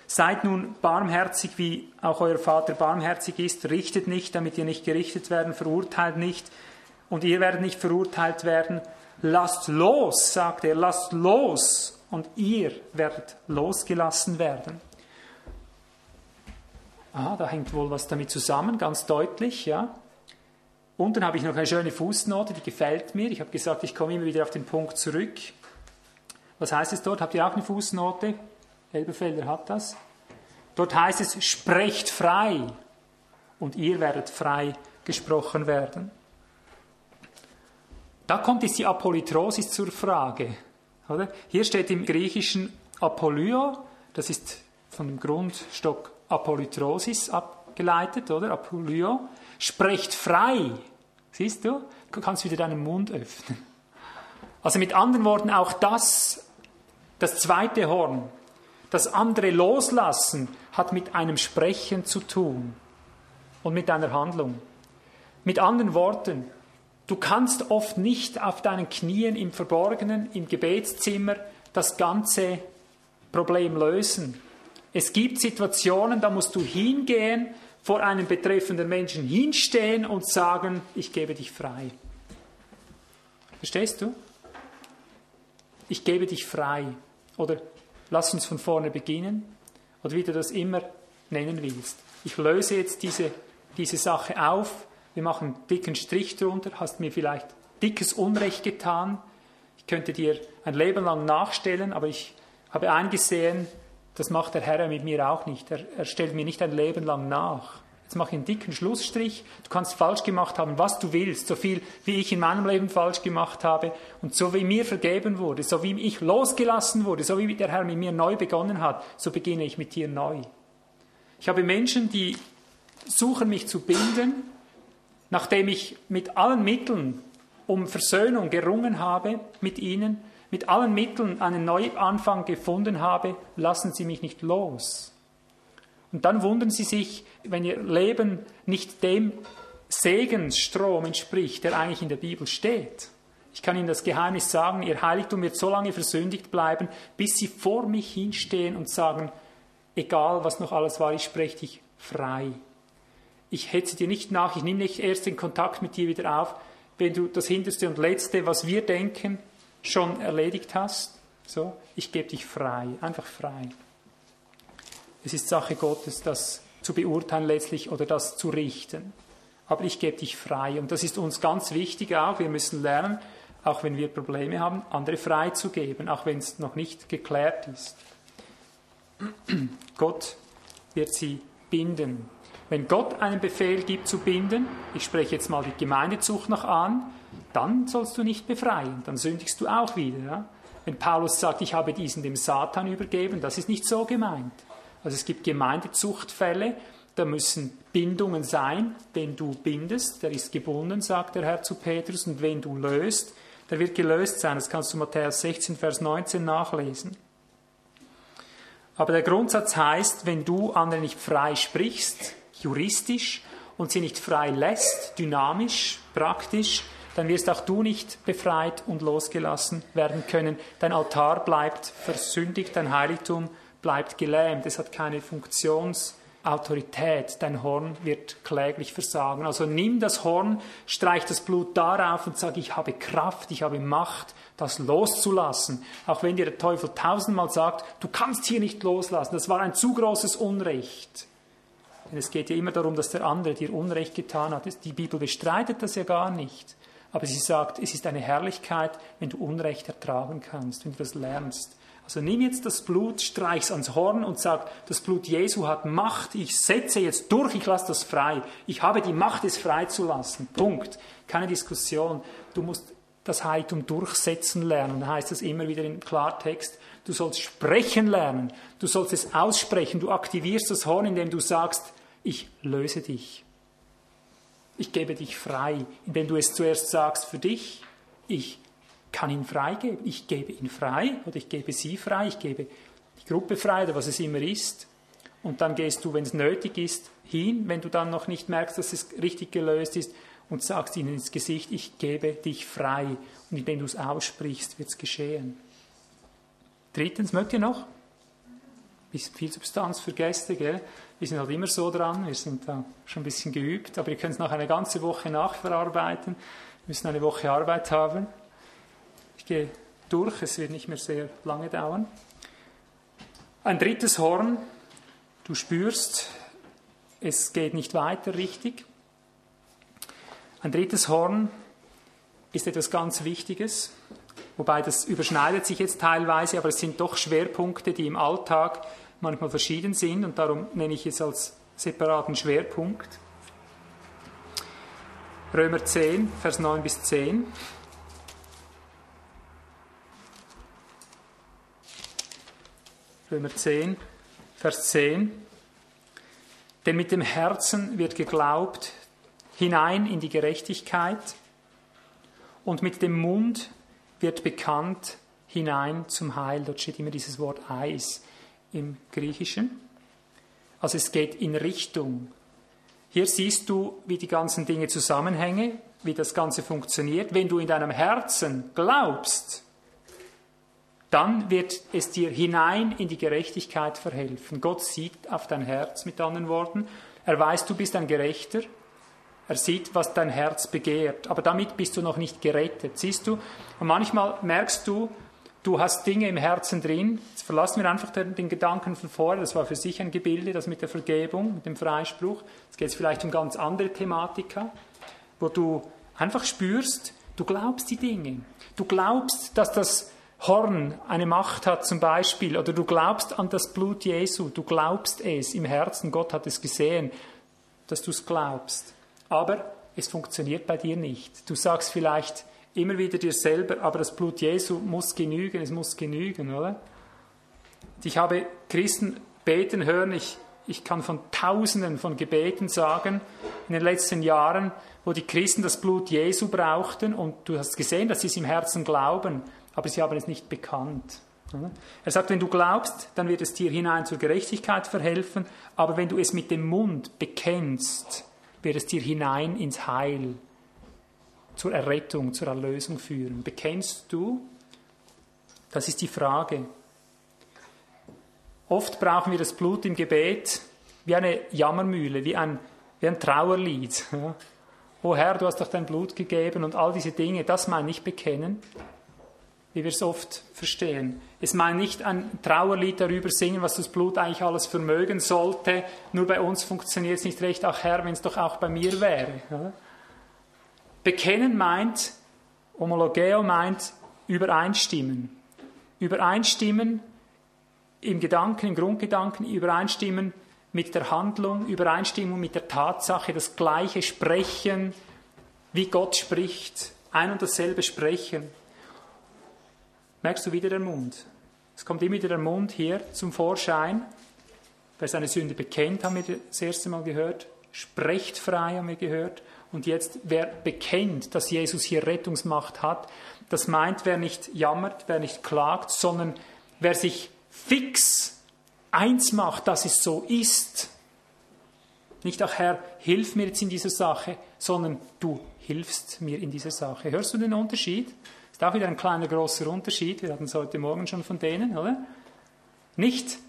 Seid nun barmherzig, wie auch euer Vater barmherzig ist. Richtet nicht, damit ihr nicht gerichtet werden. Verurteilt nicht und ihr werdet nicht verurteilt werden. Lasst los, sagt er, lasst los und ihr werdet losgelassen werden. Ah, da hängt wohl was damit zusammen, ganz deutlich, ja. Unten habe ich noch eine schöne Fußnote, die gefällt mir. Ich habe gesagt, ich komme immer wieder auf den Punkt zurück. Was heißt es dort? Habt ihr auch eine Fußnote? Elberfelder hat das. Dort heißt es, sprecht frei und ihr werdet frei gesprochen werden. Da kommt jetzt die Apolytrosis zur Frage. Oder? Hier steht im Griechischen Apolyo, das ist von dem Grundstock Apolytrosis abgeleitet, oder? Apolyo. Sprecht frei. Siehst du? Du kannst wieder deinen Mund öffnen. Also mit anderen Worten, auch das, das zweite Horn, das andere loslassen hat mit einem Sprechen zu tun und mit einer Handlung. Mit anderen Worten, du kannst oft nicht auf deinen Knien im Verborgenen, im Gebetszimmer das ganze Problem lösen. Es gibt Situationen, da musst du hingehen, vor einem betreffenden Menschen hinstehen und sagen, ich gebe dich frei. Verstehst du? Ich gebe dich frei. Oder lass uns von vorne beginnen oder wie du das immer nennen willst. Ich löse jetzt diese, diese Sache auf, wir machen einen dicken Strich drunter, hast mir vielleicht dickes Unrecht getan, ich könnte dir ein Leben lang nachstellen, aber ich habe eingesehen, Das macht der Herr mit mir auch nicht. Er, er stellt mir nicht ein Leben lang nach. Jetzt mache ich einen dicken Schlussstrich. Du kannst falsch gemacht haben, was du willst, so viel wie ich in meinem Leben falsch gemacht habe und so wie mir vergeben wurde, so wie ich losgelassen wurde, so wie der Herr mit mir neu begonnen hat, so beginne ich mit dir neu. Ich habe Menschen, die suchen mich zu binden, nachdem ich mit allen Mitteln um Versöhnung gerungen habe mit ihnen, mit allen Mitteln einen Neuanfang gefunden habe, lassen sie mich nicht los. Und dann wundern sie sich, wenn ihr Leben nicht dem Segensstrom entspricht, der eigentlich in der Bibel steht. Ich kann Ihnen das Geheimnis sagen, Ihr Heiligtum wird so lange versündigt bleiben, bis Sie vor mich hinstehen und sagen, egal was noch alles war, ich spreche dich frei. Ich hetze dir nicht nach, ich nehme nicht erst den Kontakt mit dir wieder auf, wenn du das Hinterste und Letzte, was wir denken, schon erledigt hast. So, ich gebe dich frei, einfach frei. Es ist Sache Gottes, das zu beurteilen letztlich oder das zu richten. Aber ich gebe dich frei. Und das ist uns ganz wichtig auch. Wir müssen lernen, auch wenn wir Probleme haben, andere freizugeben, auch wenn es noch nicht geklärt ist. Gott wird sie binden. Wenn Gott einen Befehl gibt zu binden, ich spreche jetzt mal die Gemeindezucht noch an, dann sollst du nicht befreien, dann sündigst du auch wieder. Ja? Wenn Paulus sagt, ich habe diesen dem Satan übergeben, das ist nicht so gemeint. Also es gibt Gemeindezuchtfälle, da müssen Bindungen sein, wenn du bindest, der ist gebunden, sagt der Herr zu Petrus, und wenn du löst, der wird gelöst sein. Das kannst du Matthäus 16, Vers 19 nachlesen. Aber der Grundsatz heißt, wenn du andere nicht frei sprichst, juristisch, und sie nicht frei lässt, dynamisch, praktisch, dann wirst auch du nicht befreit und losgelassen werden können. Dein Altar bleibt versündigt, dein Heiligtum bleibt gelähmt, es hat keine Funktionsautorität, dein Horn wird kläglich versagen. Also nimm das Horn, streich das Blut darauf und sag, ich habe Kraft, ich habe Macht, das loszulassen. Auch wenn dir der Teufel tausendmal sagt, du kannst hier nicht loslassen, das war ein zu großes Unrecht. Denn es geht ja immer darum, dass der andere dir Unrecht getan hat. Die Bibel bestreitet das ja gar nicht. Aber sie sagt, es ist eine Herrlichkeit, wenn du Unrecht ertragen kannst, wenn du das lernst. Also nimm jetzt das Blut, streich's ans Horn und sag, das Blut Jesu hat Macht, ich setze jetzt durch, ich lasse das frei. Ich habe die Macht, es freizulassen. Punkt. Keine Diskussion. Du musst das Heiligtum durchsetzen lernen. Dann heißt das immer wieder im Klartext, du sollst sprechen lernen. Du sollst es aussprechen. Du aktivierst das Horn, indem du sagst, ich löse dich. Ich gebe dich frei, indem du es zuerst sagst für dich. Ich kann ihn freigeben. Ich gebe ihn frei oder ich gebe sie frei, ich gebe die Gruppe frei oder was es immer ist. Und dann gehst du, wenn es nötig ist, hin, wenn du dann noch nicht merkst, dass es richtig gelöst ist, und sagst ihnen ins Gesicht, ich gebe dich frei. Und indem du es aussprichst, wird es geschehen. Drittens, mögt ihr noch? Ist viel Substanz für Gäste, gell? Wir sind halt immer so dran, wir sind da schon ein bisschen geübt, aber ihr könnt es noch eine ganze Woche nachverarbeiten. Wir müssen eine Woche Arbeit haben. Ich gehe durch, es wird nicht mehr sehr lange dauern. Ein drittes Horn, du spürst, es geht nicht weiter richtig. Ein drittes Horn ist etwas ganz Wichtiges, wobei das überschneidet sich jetzt teilweise, aber es sind doch Schwerpunkte, die im Alltag manchmal verschieden sind und darum nenne ich es als separaten Schwerpunkt. Römer 10, Vers 9 bis 10. Römer 10, Vers 10. Denn mit dem Herzen wird geglaubt hinein in die Gerechtigkeit und mit dem Mund wird bekannt hinein zum Heil. Dort steht immer dieses Wort Eis im Griechischen. Also es geht in Richtung. Hier siehst du, wie die ganzen Dinge zusammenhängen, wie das Ganze funktioniert. Wenn du in deinem Herzen glaubst, dann wird es dir hinein in die Gerechtigkeit verhelfen. Gott sieht auf dein Herz mit anderen Worten. Er weiß, du bist ein Gerechter. Er sieht, was dein Herz begehrt. Aber damit bist du noch nicht gerettet. Siehst du? Und manchmal merkst du, du hast Dinge im Herzen drin. Jetzt verlassen wir einfach den, den Gedanken von vorher. Das war für sich ein Gebilde, das mit der Vergebung, mit dem Freispruch. Jetzt geht es vielleicht um ganz andere Thematika, wo du einfach spürst, du glaubst die Dinge. Du glaubst, dass das Horn eine Macht hat zum Beispiel, oder du glaubst an das Blut Jesu, du glaubst es im Herzen, Gott hat es gesehen, dass du es glaubst. Aber es funktioniert bei dir nicht. Du sagst vielleicht immer wieder dir selber, aber das Blut Jesu muss genügen, es muss genügen, oder? Ich habe Christen beten hören, ich, ich kann von Tausenden von Gebeten sagen in den letzten Jahren, wo die Christen das Blut Jesu brauchten und du hast gesehen, dass sie es im Herzen glauben, aber sie haben es nicht bekannt. Er sagt, wenn du glaubst, dann wird es dir hinein zur Gerechtigkeit verhelfen, aber wenn du es mit dem Mund bekennst, wird es dir hinein ins Heil, zur Errettung, zur Erlösung führen. Bekennst du? Das ist die Frage. Oft brauchen wir das Blut im Gebet wie eine Jammermühle, wie ein, wie ein Trauerlied. Ja. Oh Herr, du hast doch dein Blut gegeben und all diese Dinge, das meine ich bekennen, wie wir es oft verstehen. Es meint nicht ein Trauerlied darüber singen, was das Blut eigentlich alles vermögen sollte, nur bei uns funktioniert es nicht recht, ach Herr, wenn es doch auch bei mir wäre. Ja. Bekennen meint, homologeo meint übereinstimmen. Übereinstimmen im Gedanken, im Grundgedanken, übereinstimmen mit der Handlung, Übereinstimmung mit der Tatsache, das gleiche Sprechen, wie Gott spricht, ein und dasselbe Sprechen. Merkst du wieder den Mund? Es kommt immer wieder der Mund hier zum Vorschein. Wer seine Sünde bekennt, haben wir das erste Mal gehört. Sprecht frei, haben wir gehört. Und jetzt, wer bekennt, dass Jesus hier Rettungsmacht hat, das meint, wer nicht jammert, wer nicht klagt, sondern wer sich fix eins macht, dass es so ist. Nicht, ach Herr, hilf mir jetzt in dieser Sache, sondern du hilfst mir in dieser Sache. Hörst du den Unterschied? Ist auch wieder ein kleiner, großer Unterschied. Wir hatten es heute Morgen schon von denen, oder? Nicht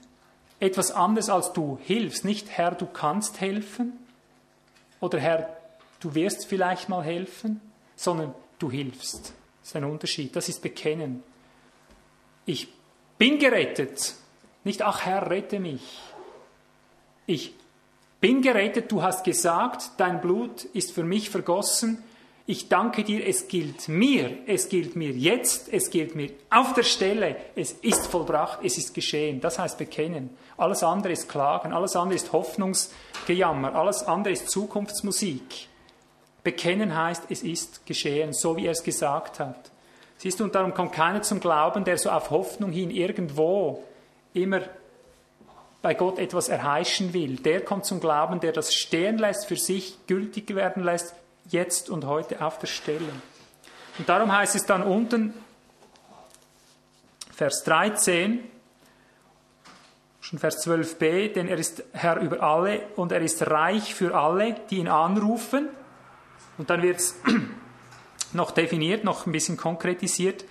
etwas anderes als du hilfst. Nicht, Herr, du kannst helfen. Oder Herr, du wirst vielleicht mal helfen, sondern du hilfst. Das ist ein Unterschied. Das ist Bekennen. Ich bin gerettet. Nicht, ach Herr, rette mich. Ich bin gerettet, du hast gesagt, dein Blut ist für mich vergossen. Ich danke dir, es gilt mir, es gilt mir jetzt, es gilt mir auf der Stelle, es ist vollbracht, es ist geschehen. Das heißt bekennen. Alles andere ist Klagen, alles andere ist Hoffnungsgejammer, alles andere ist Zukunftsmusik. Bekennen heißt, es ist geschehen, so wie er es gesagt hat. Siehst du, und darum kommt keiner zum Glauben, der so auf Hoffnung hin irgendwo immer bei Gott etwas erheischen will. Der kommt zum Glauben, der das stehen lässt, für sich gültig werden lässt, jetzt und heute auf der Stelle. Und darum heißt es dann unten, Vers 13, schon Vers 12b, denn er ist Herr über alle und er ist reich für alle, die ihn anrufen. Und dann wird es noch definiert, noch ein bisschen konkretisiert.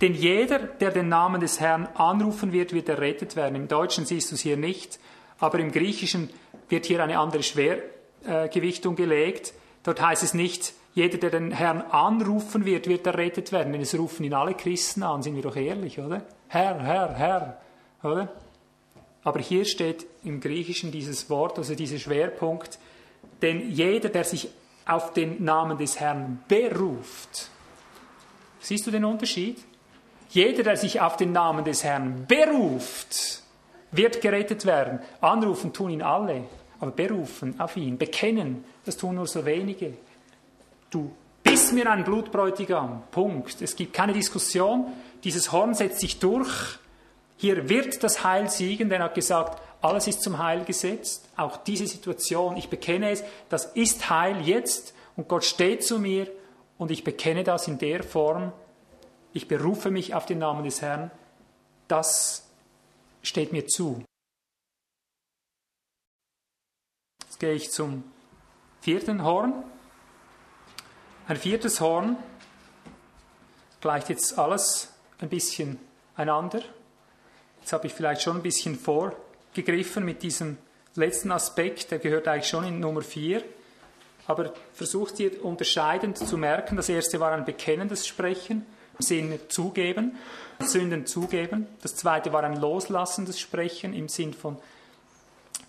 Denn jeder, der den Namen des Herrn anrufen wird, wird errettet werden. Im Deutschen siehst du es hier nicht, aber im Griechischen wird hier eine andere Schwergewichtung gelegt. Dort heißt es nicht, jeder, der den Herrn anrufen wird, wird errettet werden. Denn es rufen ihn alle Christen an, sind wir doch ehrlich, oder? Herr, Herr, Herr, oder? Aber hier steht im Griechischen dieses Wort, also dieser Schwerpunkt, denn jeder, der sich auf den Namen des Herrn beruft. Siehst du den Unterschied? Jeder, der sich auf den Namen des Herrn beruft, wird gerettet werden. Anrufen tun ihn alle, aber berufen auf ihn, bekennen, das tun nur so wenige. Du bist mir ein Blutbräutigam. Punkt. Es gibt keine Diskussion. Dieses Horn setzt sich durch. Hier wird das Heil siegen, denn er hat gesagt, alles ist zum Heil gesetzt. Auch diese Situation, ich bekenne es, das ist Heil jetzt und Gott steht zu mir und ich bekenne das in der Form, ich berufe mich auf den Namen des Herrn, das steht mir zu. Jetzt gehe ich zum vierten Horn. Ein viertes Horn gleicht jetzt alles ein bisschen einander. Jetzt habe ich vielleicht schon ein bisschen vor gegriffen mit diesem letzten Aspekt, der gehört eigentlich schon in Nummer 4. Aber versucht ihr unterscheidend zu merken, das erste war ein bekennendes Sprechen, im Sinne zugeben, Sünden zugeben. Das zweite war ein loslassendes Sprechen im Sinn von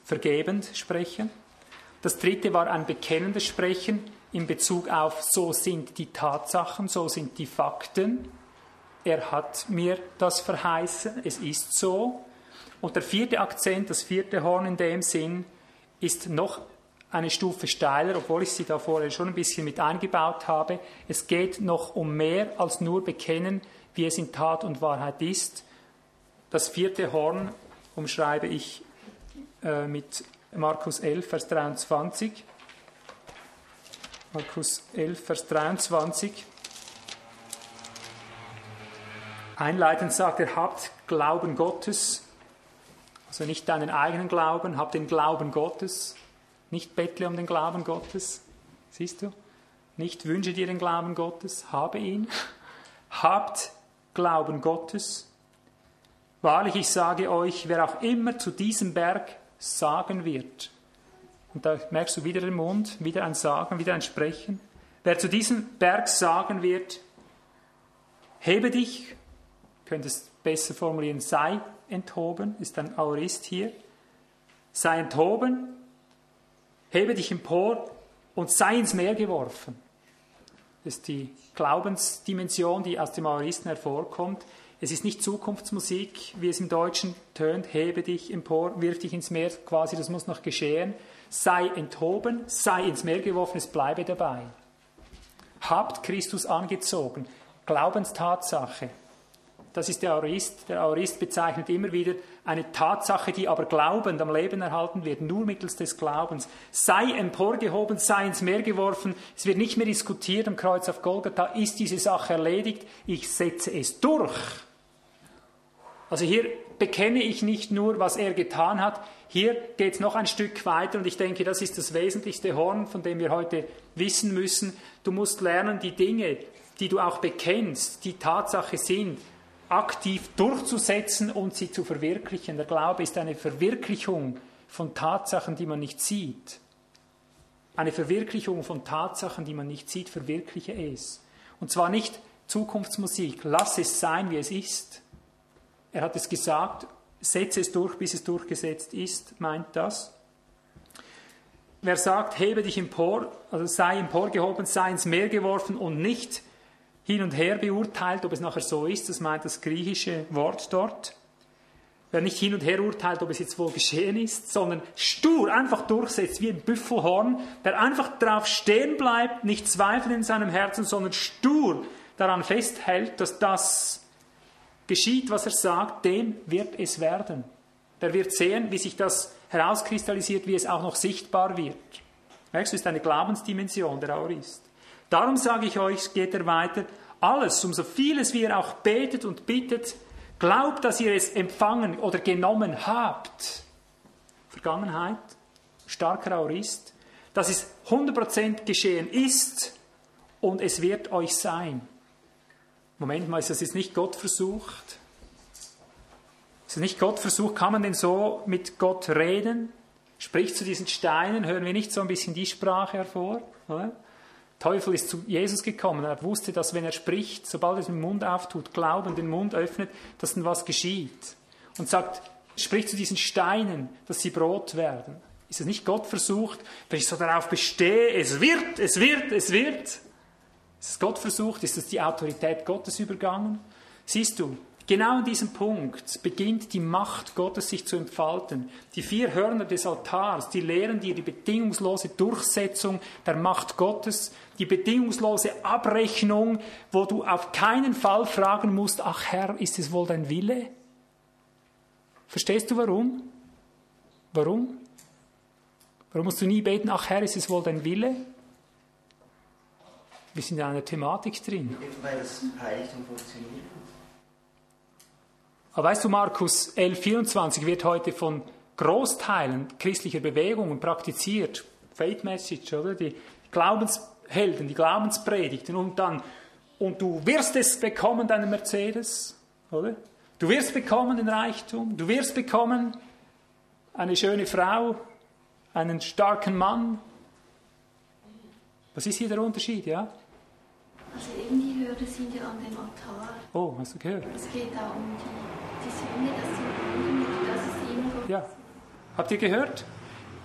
vergebend sprechen. Das dritte war ein bekennendes Sprechen in Bezug auf, so sind die Tatsachen, so sind die Fakten. er hat mir das verheißen, es ist so. Und der vierte Akzent, das vierte Horn in dem Sinn, ist noch eine Stufe steiler, obwohl ich sie da vorher schon ein bisschen mit eingebaut habe. Es geht noch um mehr als nur bekennen, wie es in Tat und Wahrheit ist. Das vierte Horn umschreibe ich äh, mit Markus 11, Vers 23. Markus 11, Vers 23. Einleitend sagt er, habt Glauben Gottes, also nicht deinen eigenen Glauben, habt den Glauben Gottes, nicht bettle um den Glauben Gottes, siehst du? Nicht wünsche dir den Glauben Gottes, habe ihn. Habt Glauben Gottes. Wahrlich, ich sage euch, wer auch immer zu diesem Berg sagen wird, und da merkst du wieder den Mund, wieder ein Sagen, wieder ein Sprechen. Wer zu diesem Berg sagen wird, hebe dich, könntest besser formulieren, sei enthoben, ist ein Aorist hier, sei enthoben, hebe dich empor und sei ins Meer geworfen. Das ist die Glaubensdimension, die aus dem Aoristen hervorkommt. Es ist nicht Zukunftsmusik, wie es im Deutschen tönt, hebe dich empor, wirf dich ins Meer, quasi, das muss noch geschehen, sei enthoben, sei ins Meer geworfen, es bleibe dabei. Habt Christus angezogen. Glaubenstatsache. Das ist der Aorist. Der Aorist bezeichnet immer wieder eine Tatsache, die aber glaubend am Leben erhalten wird, nur mittels des Glaubens. Sei emporgehoben, sei ins Meer geworfen. Es wird nicht mehr diskutiert am Kreuz auf Golgatha. Ist diese Sache erledigt? Ich setze es durch. Also hier bekenne ich nicht nur, was er getan hat, hier geht es noch ein Stück weiter und ich denke, das ist das wesentlichste Horn, von dem wir heute wissen müssen. Du musst lernen, die Dinge, die du auch bekennst, die Tatsache sind, aktiv durchzusetzen und sie zu verwirklichen. Der Glaube ist eine Verwirklichung von Tatsachen, die man nicht sieht. Eine Verwirklichung von Tatsachen, die man nicht sieht, verwirkliche es. Und zwar nicht Zukunftsmusik, lass es sein, wie es ist. Er hat es gesagt setze es durch, bis es durchgesetzt ist, meint das. Wer sagt, hebe dich empor, also sei emporgehoben, sei ins Meer geworfen und nicht hin und her beurteilt, ob es nachher so ist, das meint das griechische Wort dort. Wer nicht hin und her urteilt, ob es jetzt wohl geschehen ist, sondern stur einfach durchsetzt, wie ein Büffelhorn, der einfach drauf stehen bleibt, nicht zweifelt in seinem Herzen, sondern stur daran festhält, dass das geschieht, was er sagt, dem wird es werden. Der wird sehen, wie sich das herauskristallisiert, wie es auch noch sichtbar wird. Merkst du, ist eine Glaubensdimension, der Aurist. Darum sage ich euch, geht er weiter, alles, um so vieles wie ihr auch betet und bittet, glaubt, dass ihr es empfangen oder genommen habt. Vergangenheit, starker Aurist, dass es 100% geschehen ist und es wird euch sein. Moment mal, ist das jetzt nicht Gott versucht? Ist das nicht Gott versucht? Kann man denn so mit Gott reden? Spricht zu diesen Steinen, hören wir nicht so ein bisschen die Sprache hervor? Oder? Teufel ist zu Jesus gekommen. Er wusste, dass wenn er spricht, sobald er den Mund auftut, Glauben den Mund öffnet, dass dann was geschieht. Und sagt, spricht zu diesen Steinen, dass sie Brot werden. Ist es nicht Gott versucht, wenn ich so darauf bestehe, es wird, es wird, es wird? Ist es Gott versucht? Ist es die Autorität Gottes übergangen? Siehst du, genau an diesem Punkt beginnt die Macht Gottes sich zu entfalten. Die vier Hörner des Altars, die lehren dir die bedingungslose Durchsetzung der Macht Gottes, die bedingungslose Abrechnung, wo du auf keinen Fall fragen musst, ach Herr, ist es wohl dein Wille? Verstehst du warum? Warum? Warum musst du nie beten, ach Herr, ist es wohl dein Wille? Wir sind in einer Thematik drin. Weil das Heiligtum funktioniert. Aber weißt du, Markus 11,24 wird heute von Großteilen christlicher Bewegungen praktiziert. Faith Message, oder? Die Glaubenshelden, die Glaubenspredigten und dann, und du wirst es bekommen, deinen Mercedes, oder? Du wirst bekommen den Reichtum, du wirst bekommen eine schöne Frau, einen starken Mann, was ist hier der Unterschied, ja? Also eben die Hürde sind ja an dem Altar. Oh, hast du gehört? Es geht da um die, Ja. Habt ihr gehört?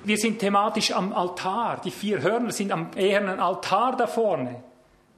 Wir sind thematisch am Altar. Die vier Hörner sind am eher ein Altar da vorne.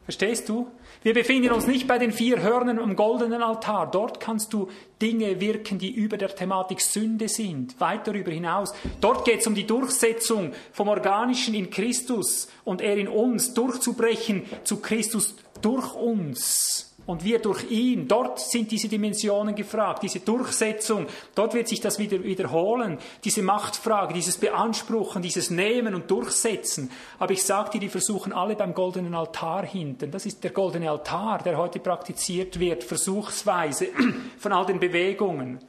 Verstehst du? Wir befinden uns nicht bei den vier Hörnern am goldenen Altar. Dort kannst du Dinge wirken, die über der Thematik Sünde sind, weit darüber hinaus. Dort geht es um die Durchsetzung vom Organischen in Christus und er in uns, durchzubrechen zu Christus durch uns und wir durch ihn. Dort sind diese Dimensionen gefragt, diese Durchsetzung. Dort wird sich das wieder wiederholen, diese Machtfrage, dieses Beanspruchen, dieses Nehmen und Durchsetzen. Aber ich sage dir, die versuchen alle beim goldenen Altar hinten. Das ist der goldene Altar, der heute praktiziert wird, versuchsweise von all den Bewegungen.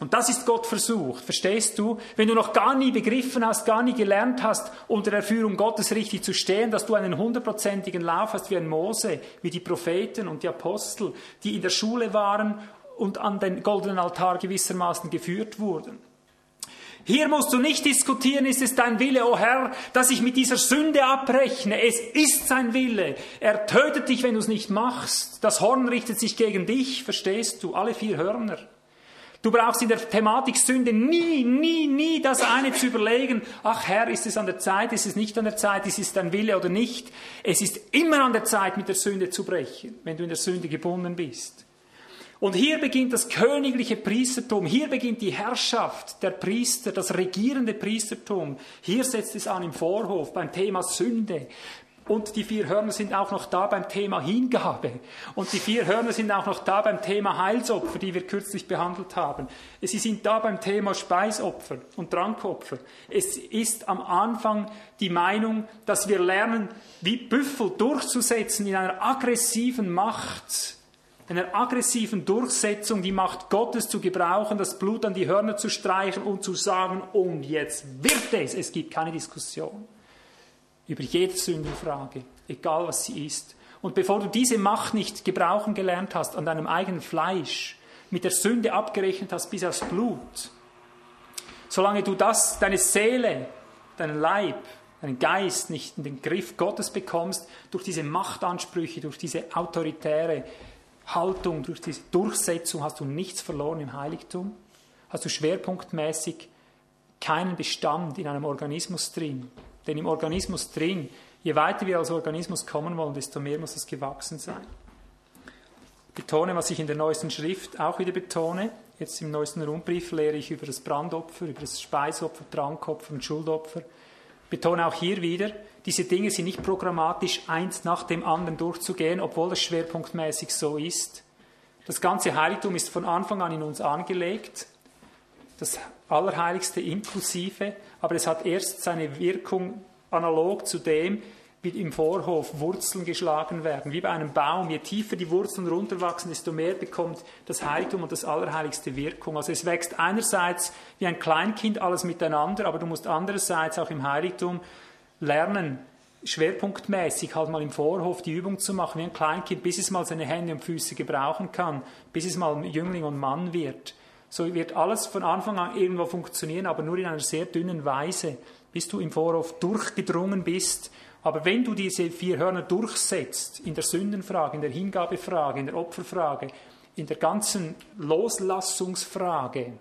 Und das ist Gott versucht, verstehst du? Wenn du noch gar nie begriffen hast, gar nie gelernt hast, unter der Führung Gottes richtig zu stehen, dass du einen hundertprozentigen Lauf hast wie ein Mose, wie die Propheten und die Apostel, die in der Schule waren und an den goldenen Altar gewissermaßen geführt wurden. Hier musst du nicht diskutieren, ist es dein Wille, o oh Herr, dass ich mit dieser Sünde abrechne. Es ist sein Wille. Er tötet dich, wenn du es nicht machst. Das Horn richtet sich gegen dich, verstehst du? Alle vier Hörner. Du brauchst in der Thematik Sünde nie, nie, nie das eine zu überlegen, ach Herr, ist es an der Zeit, ist es nicht an der Zeit, ist es dein Wille oder nicht. Es ist immer an der Zeit, mit der Sünde zu brechen, wenn du in der Sünde gebunden bist. Und hier beginnt das königliche Priestertum, hier beginnt die Herrschaft der Priester, das regierende Priestertum. Hier setzt es an im Vorhof beim Thema Sünde, und die vier Hörner sind auch noch da beim Thema Hingabe. Und die vier Hörner sind auch noch da beim Thema Heilsopfer, die wir kürzlich behandelt haben. Sie sind da beim Thema Speisopfer und Trankopfer. Es ist am Anfang die Meinung, dass wir lernen, wie Büffel durchzusetzen in einer aggressiven Macht, einer aggressiven Durchsetzung, die Macht Gottes zu gebrauchen, das Blut an die Hörner zu streichen und zu sagen, und jetzt wird es. Es gibt keine Diskussion über jede Sündenfrage, egal was sie ist. Und bevor du diese Macht nicht gebrauchen gelernt hast an deinem eigenen Fleisch, mit der Sünde abgerechnet hast bis aufs Blut, solange du das, deine Seele, deinen Leib, deinen Geist nicht in den Griff Gottes bekommst, durch diese Machtansprüche, durch diese autoritäre Haltung, durch diese Durchsetzung hast du nichts verloren im Heiligtum, hast du schwerpunktmäßig keinen Bestand in einem Organismus drin, denn im Organismus drin, je weiter wir als Organismus kommen wollen, desto mehr muss es gewachsen sein. Ich betone, was ich in der neuesten Schrift auch wieder betone. Jetzt im neuesten Rundbrief lehre ich über das Brandopfer, über das Speisopfer, Trankopfer und Schuldopfer. Ich betone auch hier wieder, diese Dinge sind nicht programmatisch eins nach dem anderen durchzugehen, obwohl das schwerpunktmäßig so ist. Das ganze Heiligtum ist von Anfang an in uns angelegt. Das Allerheiligste inklusive, aber es hat erst seine Wirkung analog zu dem, wie im Vorhof Wurzeln geschlagen werden, wie bei einem Baum. Je tiefer die Wurzeln runterwachsen, desto mehr bekommt das Heiligtum und das Allerheiligste Wirkung. Also es wächst einerseits wie ein Kleinkind alles miteinander, aber du musst andererseits auch im Heiligtum lernen, schwerpunktmäßig halt mal im Vorhof die Übung zu machen, wie ein Kleinkind, bis es mal seine Hände und Füße gebrauchen kann, bis es mal Jüngling und Mann wird. So wird alles von Anfang an irgendwo funktionieren, aber nur in einer sehr dünnen Weise, bis du im Vorhof durchgedrungen bist. Aber wenn du diese vier Hörner durchsetzt, in der Sündenfrage, in der Hingabefrage, in der Opferfrage, in der ganzen Loslassungsfrage,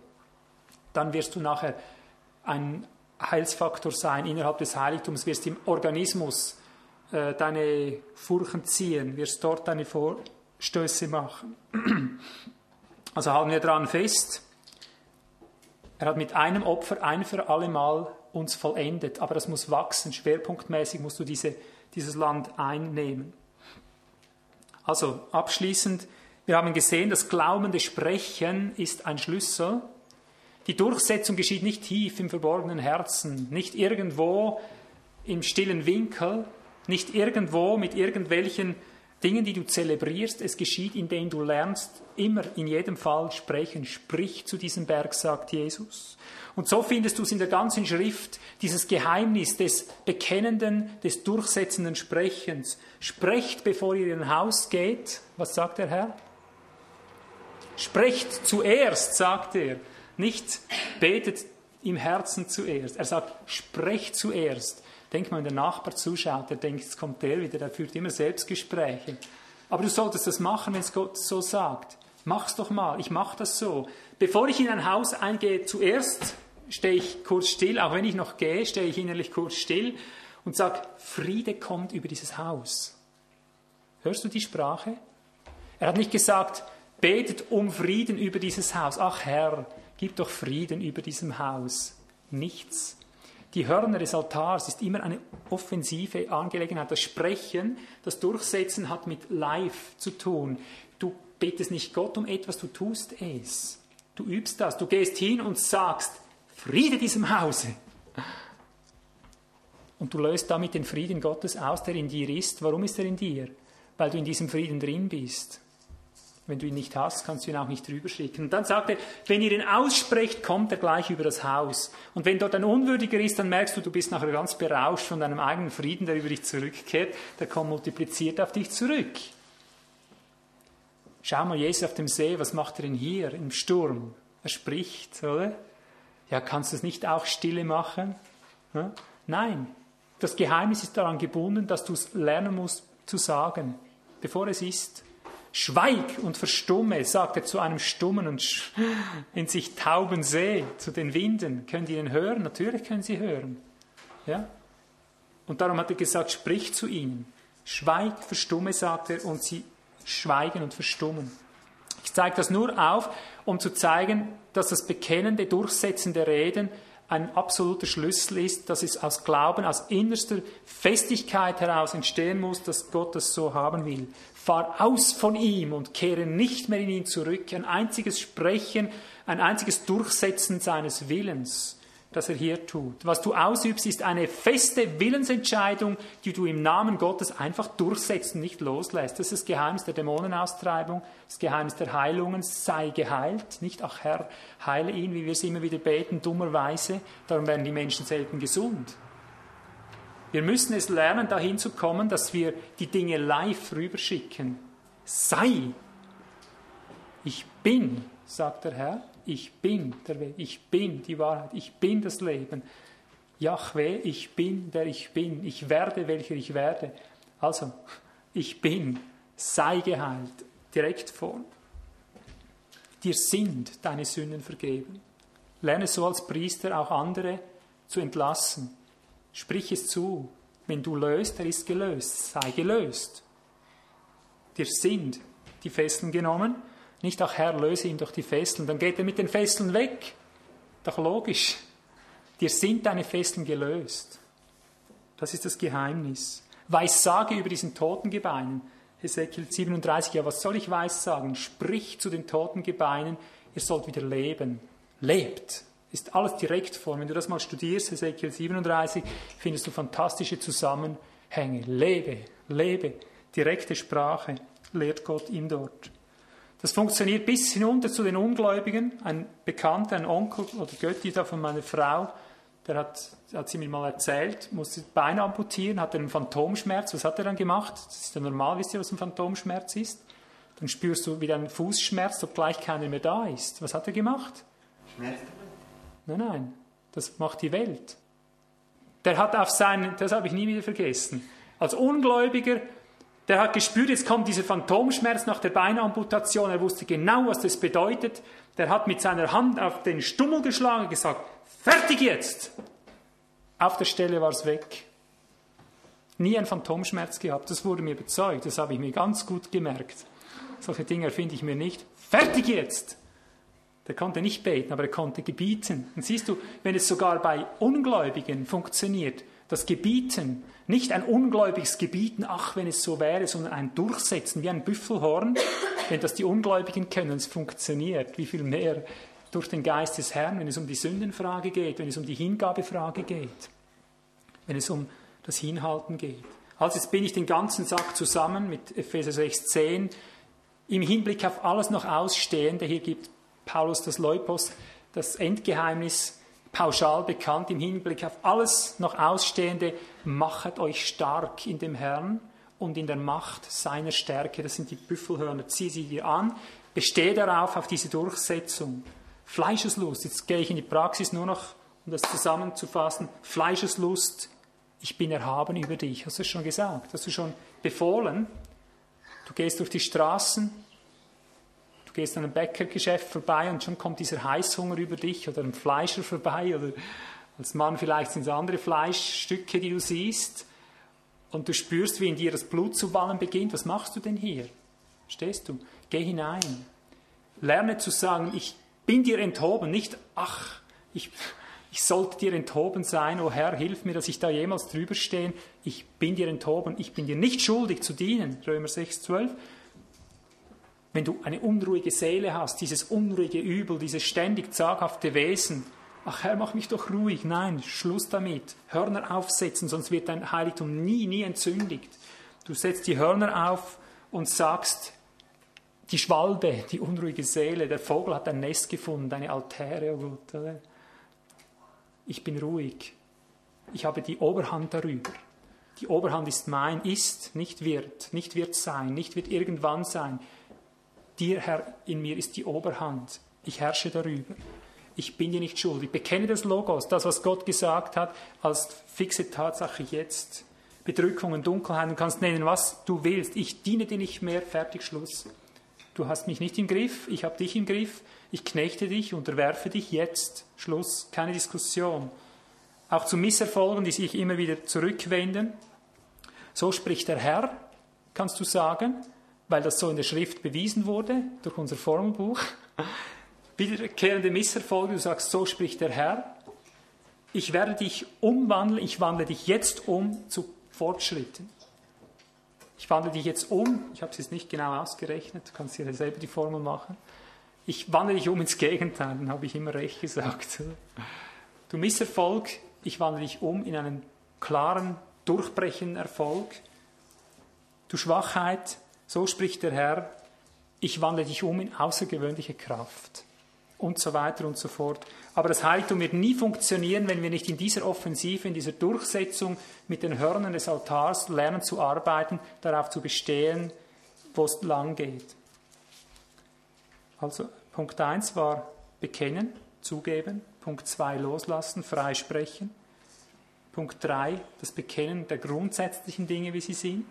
dann wirst du nachher ein Heilsfaktor sein innerhalb des Heiligtums, wirst im Organismus äh, deine Furchen ziehen, wirst dort deine Vorstöße machen. Also halten wir daran fest, er hat mit einem Opfer ein für alle Mal uns vollendet, aber das muss wachsen. Schwerpunktmäßig musst du diese, dieses Land einnehmen. Also abschließend, wir haben gesehen, das glaubende Sprechen ist ein Schlüssel. Die Durchsetzung geschieht nicht tief im verborgenen Herzen, nicht irgendwo im stillen Winkel, nicht irgendwo mit irgendwelchen Dingen, die du zelebrierst. Es geschieht, indem du lernst, immer in jedem Fall sprechen. Sprich zu diesem Berg, sagt Jesus. Und so findest du es in der ganzen Schrift, dieses Geheimnis des bekennenden, des durchsetzenden Sprechens. Sprecht, bevor ihr in ein Haus geht. Was sagt der Herr? Sprecht zuerst, sagt er. Nicht betet im Herzen zuerst. Er sagt, sprecht zuerst. Denk mal, wenn der Nachbar zuschaut, der denkt, jetzt kommt der wieder, der führt immer Selbstgespräche. Aber du solltest das machen, wenn es Gott so sagt. Mach's doch mal, ich mache das so. Bevor ich in ein Haus eingehe, zuerst stehe ich kurz still, auch wenn ich noch gehe, stehe ich innerlich kurz still und sage, Friede kommt über dieses Haus. Hörst du die Sprache? Er hat nicht gesagt, betet um Frieden über dieses Haus. Ach Herr, gib doch Frieden über diesem Haus. Nichts. Die Hörner des Altars ist immer eine offensive Angelegenheit. Das Sprechen, das Durchsetzen hat mit Live zu tun. Du betest nicht Gott um etwas, du tust es. Du übst das. Du gehst hin und sagst, Friede diesem Hause. Und du löst damit den Frieden Gottes aus, der in dir ist. Warum ist er in dir? Weil du in diesem Frieden drin bist. Wenn du ihn nicht hast, kannst du ihn auch nicht drüber schicken. Und dann sagt er, wenn ihr ihn aussprecht, kommt er gleich über das Haus. Und wenn dort ein Unwürdiger ist, dann merkst du, du bist nachher ganz berauscht von deinem eigenen Frieden, der über dich zurückkehrt. Der kommt multipliziert auf dich zurück. Schau mal, Jesus auf dem See, was macht er denn hier im Sturm? Er spricht, oder? Ja, kannst du es nicht auch stille machen? Nein, das Geheimnis ist daran gebunden, dass du es lernen musst zu sagen, bevor es ist. Schweig und verstumme, sagt er zu einem stummen und in sich tauben See, zu den Winden. Können die ihn hören? Natürlich können sie hören. Ja? Und darum hat er gesagt, sprich zu ihnen. Schweig, verstumme, sagt er, und sie schweigen und verstummen. Ich zeige das nur auf, um zu zeigen, dass das bekennende, durchsetzende Reden ein absoluter Schlüssel ist, dass es aus Glauben, aus innerster Festigkeit heraus entstehen muss, dass Gott das so haben will. Fahr aus von ihm und kehre nicht mehr in ihn zurück. Ein einziges Sprechen, ein einziges Durchsetzen seines Willens, das er hier tut. Was du ausübst, ist eine feste Willensentscheidung, die du im Namen Gottes einfach durchsetzt und nicht loslässt. Das ist das Geheimnis der Dämonenaustreibung, das Geheimnis der Heilungen. Sei geheilt, nicht, ach Herr, heile ihn, wie wir es immer wieder beten, dummerweise. Darum werden die Menschen selten gesund. Wir müssen es lernen, dahin zu kommen, dass wir die Dinge live rüberschicken. Sei. Ich bin, sagt der Herr. Ich bin der Weg. Ich bin die Wahrheit. Ich bin das Leben. Yahweh, ich bin, der ich bin. Ich werde, welcher ich werde. Also, ich bin. Sei geheilt. Direkt vor. Dir sind deine Sünden vergeben. Lerne so als Priester auch andere zu entlassen Sprich es zu. Wenn du löst, er ist gelöst. Sei gelöst. Dir sind die Fesseln genommen. Nicht, ach Herr, löse ihm doch die Fesseln. Dann geht er mit den Fesseln weg. Doch logisch. Dir sind deine Fesseln gelöst. Das ist das Geheimnis. Weissage über diesen toten Gebeinen. Ezekiel 37, ja, was soll ich weissagen? Sprich zu den toten Gebeinen, ihr sollt wieder leben. Lebt ist alles direkt vor. Wenn du das mal studierst, Ezekiel 37, findest du fantastische Zusammenhänge. Lebe, lebe, direkte Sprache lehrt Gott ihm dort. Das funktioniert bis hinunter zu den Ungläubigen. Ein Bekannter, ein Onkel oder Götti da von meiner Frau, der hat, hat sie mir mal erzählt, musste Beine amputieren, hatte einen Phantomschmerz. Was hat er dann gemacht? Das ist ja normal, wisst ihr, was ein Phantomschmerz ist? Dann spürst du wieder einen Fußschmerz, obgleich keiner mehr da ist. Was hat er gemacht? Schmerz Nein, nein, das macht die Welt. Der hat auf seinen, das habe ich nie wieder vergessen, als Ungläubiger, der hat gespürt, jetzt kommt dieser Phantomschmerz nach der Beinamputation, er wusste genau, was das bedeutet. Der hat mit seiner Hand auf den Stummel geschlagen und gesagt, fertig jetzt! Auf der Stelle war es weg. Nie einen Phantomschmerz gehabt, das wurde mir bezeugt, das habe ich mir ganz gut gemerkt. Solche Dinge erfinde ich mir nicht. Fertig jetzt! Der konnte nicht beten, aber er konnte gebieten. Und siehst du, wenn es sogar bei Ungläubigen funktioniert, das Gebieten, nicht ein ungläubiges Gebieten, ach, wenn es so wäre, sondern ein Durchsetzen wie ein Büffelhorn, wenn das die Ungläubigen können, es funktioniert, wie viel mehr durch den Geist des Herrn, wenn es um die Sündenfrage geht, wenn es um die Hingabefrage geht, wenn es um das Hinhalten geht. Also jetzt bin ich den ganzen Sack zusammen mit Epheser 6,10 im Hinblick auf alles noch Ausstehende. Hier gibt Paulus das Leupos, das Endgeheimnis pauschal bekannt im Hinblick auf alles noch Ausstehende, machet euch stark in dem Herrn und in der Macht seiner Stärke. Das sind die Büffelhörner. Zieh sie dir an, besteh darauf, auf diese Durchsetzung. Fleischeslust, jetzt gehe ich in die Praxis nur noch, um das zusammenzufassen. Fleischeslust, ich bin erhaben über dich. Hast du schon gesagt? Hast du schon befohlen? Du gehst durch die Straßen, Du gehst an einem Bäckergeschäft vorbei und schon kommt dieser Heißhunger über dich oder ein Fleischer vorbei oder als Mann vielleicht sind es andere Fleischstücke, die du siehst. und du spürst, wie in dir das Blut zu wallen beginnt, was machst du denn hier? Stehst du? Geh hinein. Lerne zu sagen, ich bin dir enthoben, nicht, ach, ich, ich sollte dir enthoben sein, o oh Herr, hilf mir, dass ich da jemals drüber stehe. Ich bin dir enthoben, ich bin dir nicht schuldig zu dienen, Römer 6, 12. Wenn du eine unruhige Seele hast, dieses unruhige Übel, dieses ständig zaghafte Wesen, ach Herr, mach mich doch ruhig. Nein, Schluss damit. Hörner aufsetzen, sonst wird dein Heiligtum nie, nie entzündigt. Du setzt die Hörner auf und sagst, die Schwalbe, die unruhige Seele, der Vogel hat ein Nest gefunden, eine Altäre, oh Gott. Oder? Ich bin ruhig. Ich habe die Oberhand darüber. Die Oberhand ist mein, ist, nicht wird, nicht wird sein, nicht wird irgendwann sein. Dir, Herr, in mir ist die Oberhand. Ich herrsche darüber. Ich bin dir nicht schuldig. Bekenne das Logos, das, was Gott gesagt hat, als fixe Tatsache jetzt. Bedrückungen, Dunkelheit, du kannst nennen, was du willst. Ich diene dir nicht mehr, fertig, Schluss. Du hast mich nicht im Griff, ich habe dich im Griff, ich knechte dich, unterwerfe dich jetzt. Schluss, keine Diskussion. Auch zu Misserfolgen, die sich immer wieder zurückwenden. So spricht der Herr, kannst du sagen, weil das so in der Schrift bewiesen wurde, durch unser Formelbuch. Wiederkehrende Misserfolge, du sagst, so spricht der Herr. Ich werde dich umwandeln, ich wandle dich jetzt um zu Fortschritten. Ich wandle dich jetzt um, ich habe es jetzt nicht genau ausgerechnet, du kannst dir selber die Formel machen. Ich wandle dich um ins Gegenteil, dann habe ich immer recht gesagt. Du Misserfolg, ich wandle dich um in einen klaren, durchbrechenden Erfolg. Du Schwachheit, so spricht der Herr, ich wandle dich um in außergewöhnliche Kraft und so weiter und so fort. Aber das Heiligtum wird nie funktionieren, wenn wir nicht in dieser Offensive, in dieser Durchsetzung mit den Hörnern des Altars lernen zu arbeiten, darauf zu bestehen, wo es lang geht. Also Punkt 1 war bekennen, zugeben. Punkt 2 loslassen, freisprechen. Punkt 3 das Bekennen der grundsätzlichen Dinge, wie sie sind.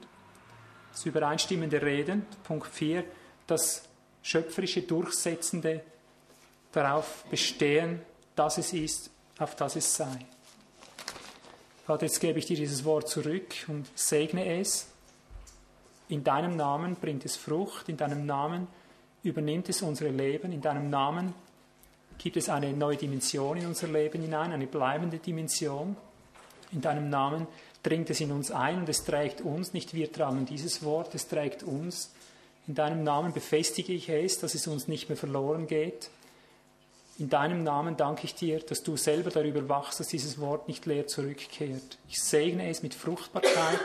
Das übereinstimmende Reden. Punkt 4 das schöpferische, durchsetzende darauf bestehen, dass es ist, auf das es sei. Vater, jetzt gebe ich dir dieses Wort zurück und segne es. In deinem Namen bringt es Frucht, in deinem Namen übernimmt es unser Leben, in deinem Namen gibt es eine neue Dimension in unser Leben hinein, eine bleibende Dimension. In deinem Namen dringt es in uns ein und es trägt uns, nicht wir tragen dieses Wort, es trägt uns. In deinem Namen befestige ich es, dass es uns nicht mehr verloren geht. In deinem Namen danke ich dir, dass du selber darüber wachst, dass dieses Wort nicht leer zurückkehrt. Ich segne es mit Fruchtbarkeit,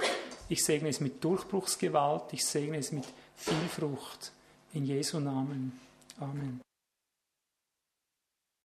ich segne es mit Durchbruchsgewalt, ich segne es mit viel Frucht. In Jesu Namen. Amen.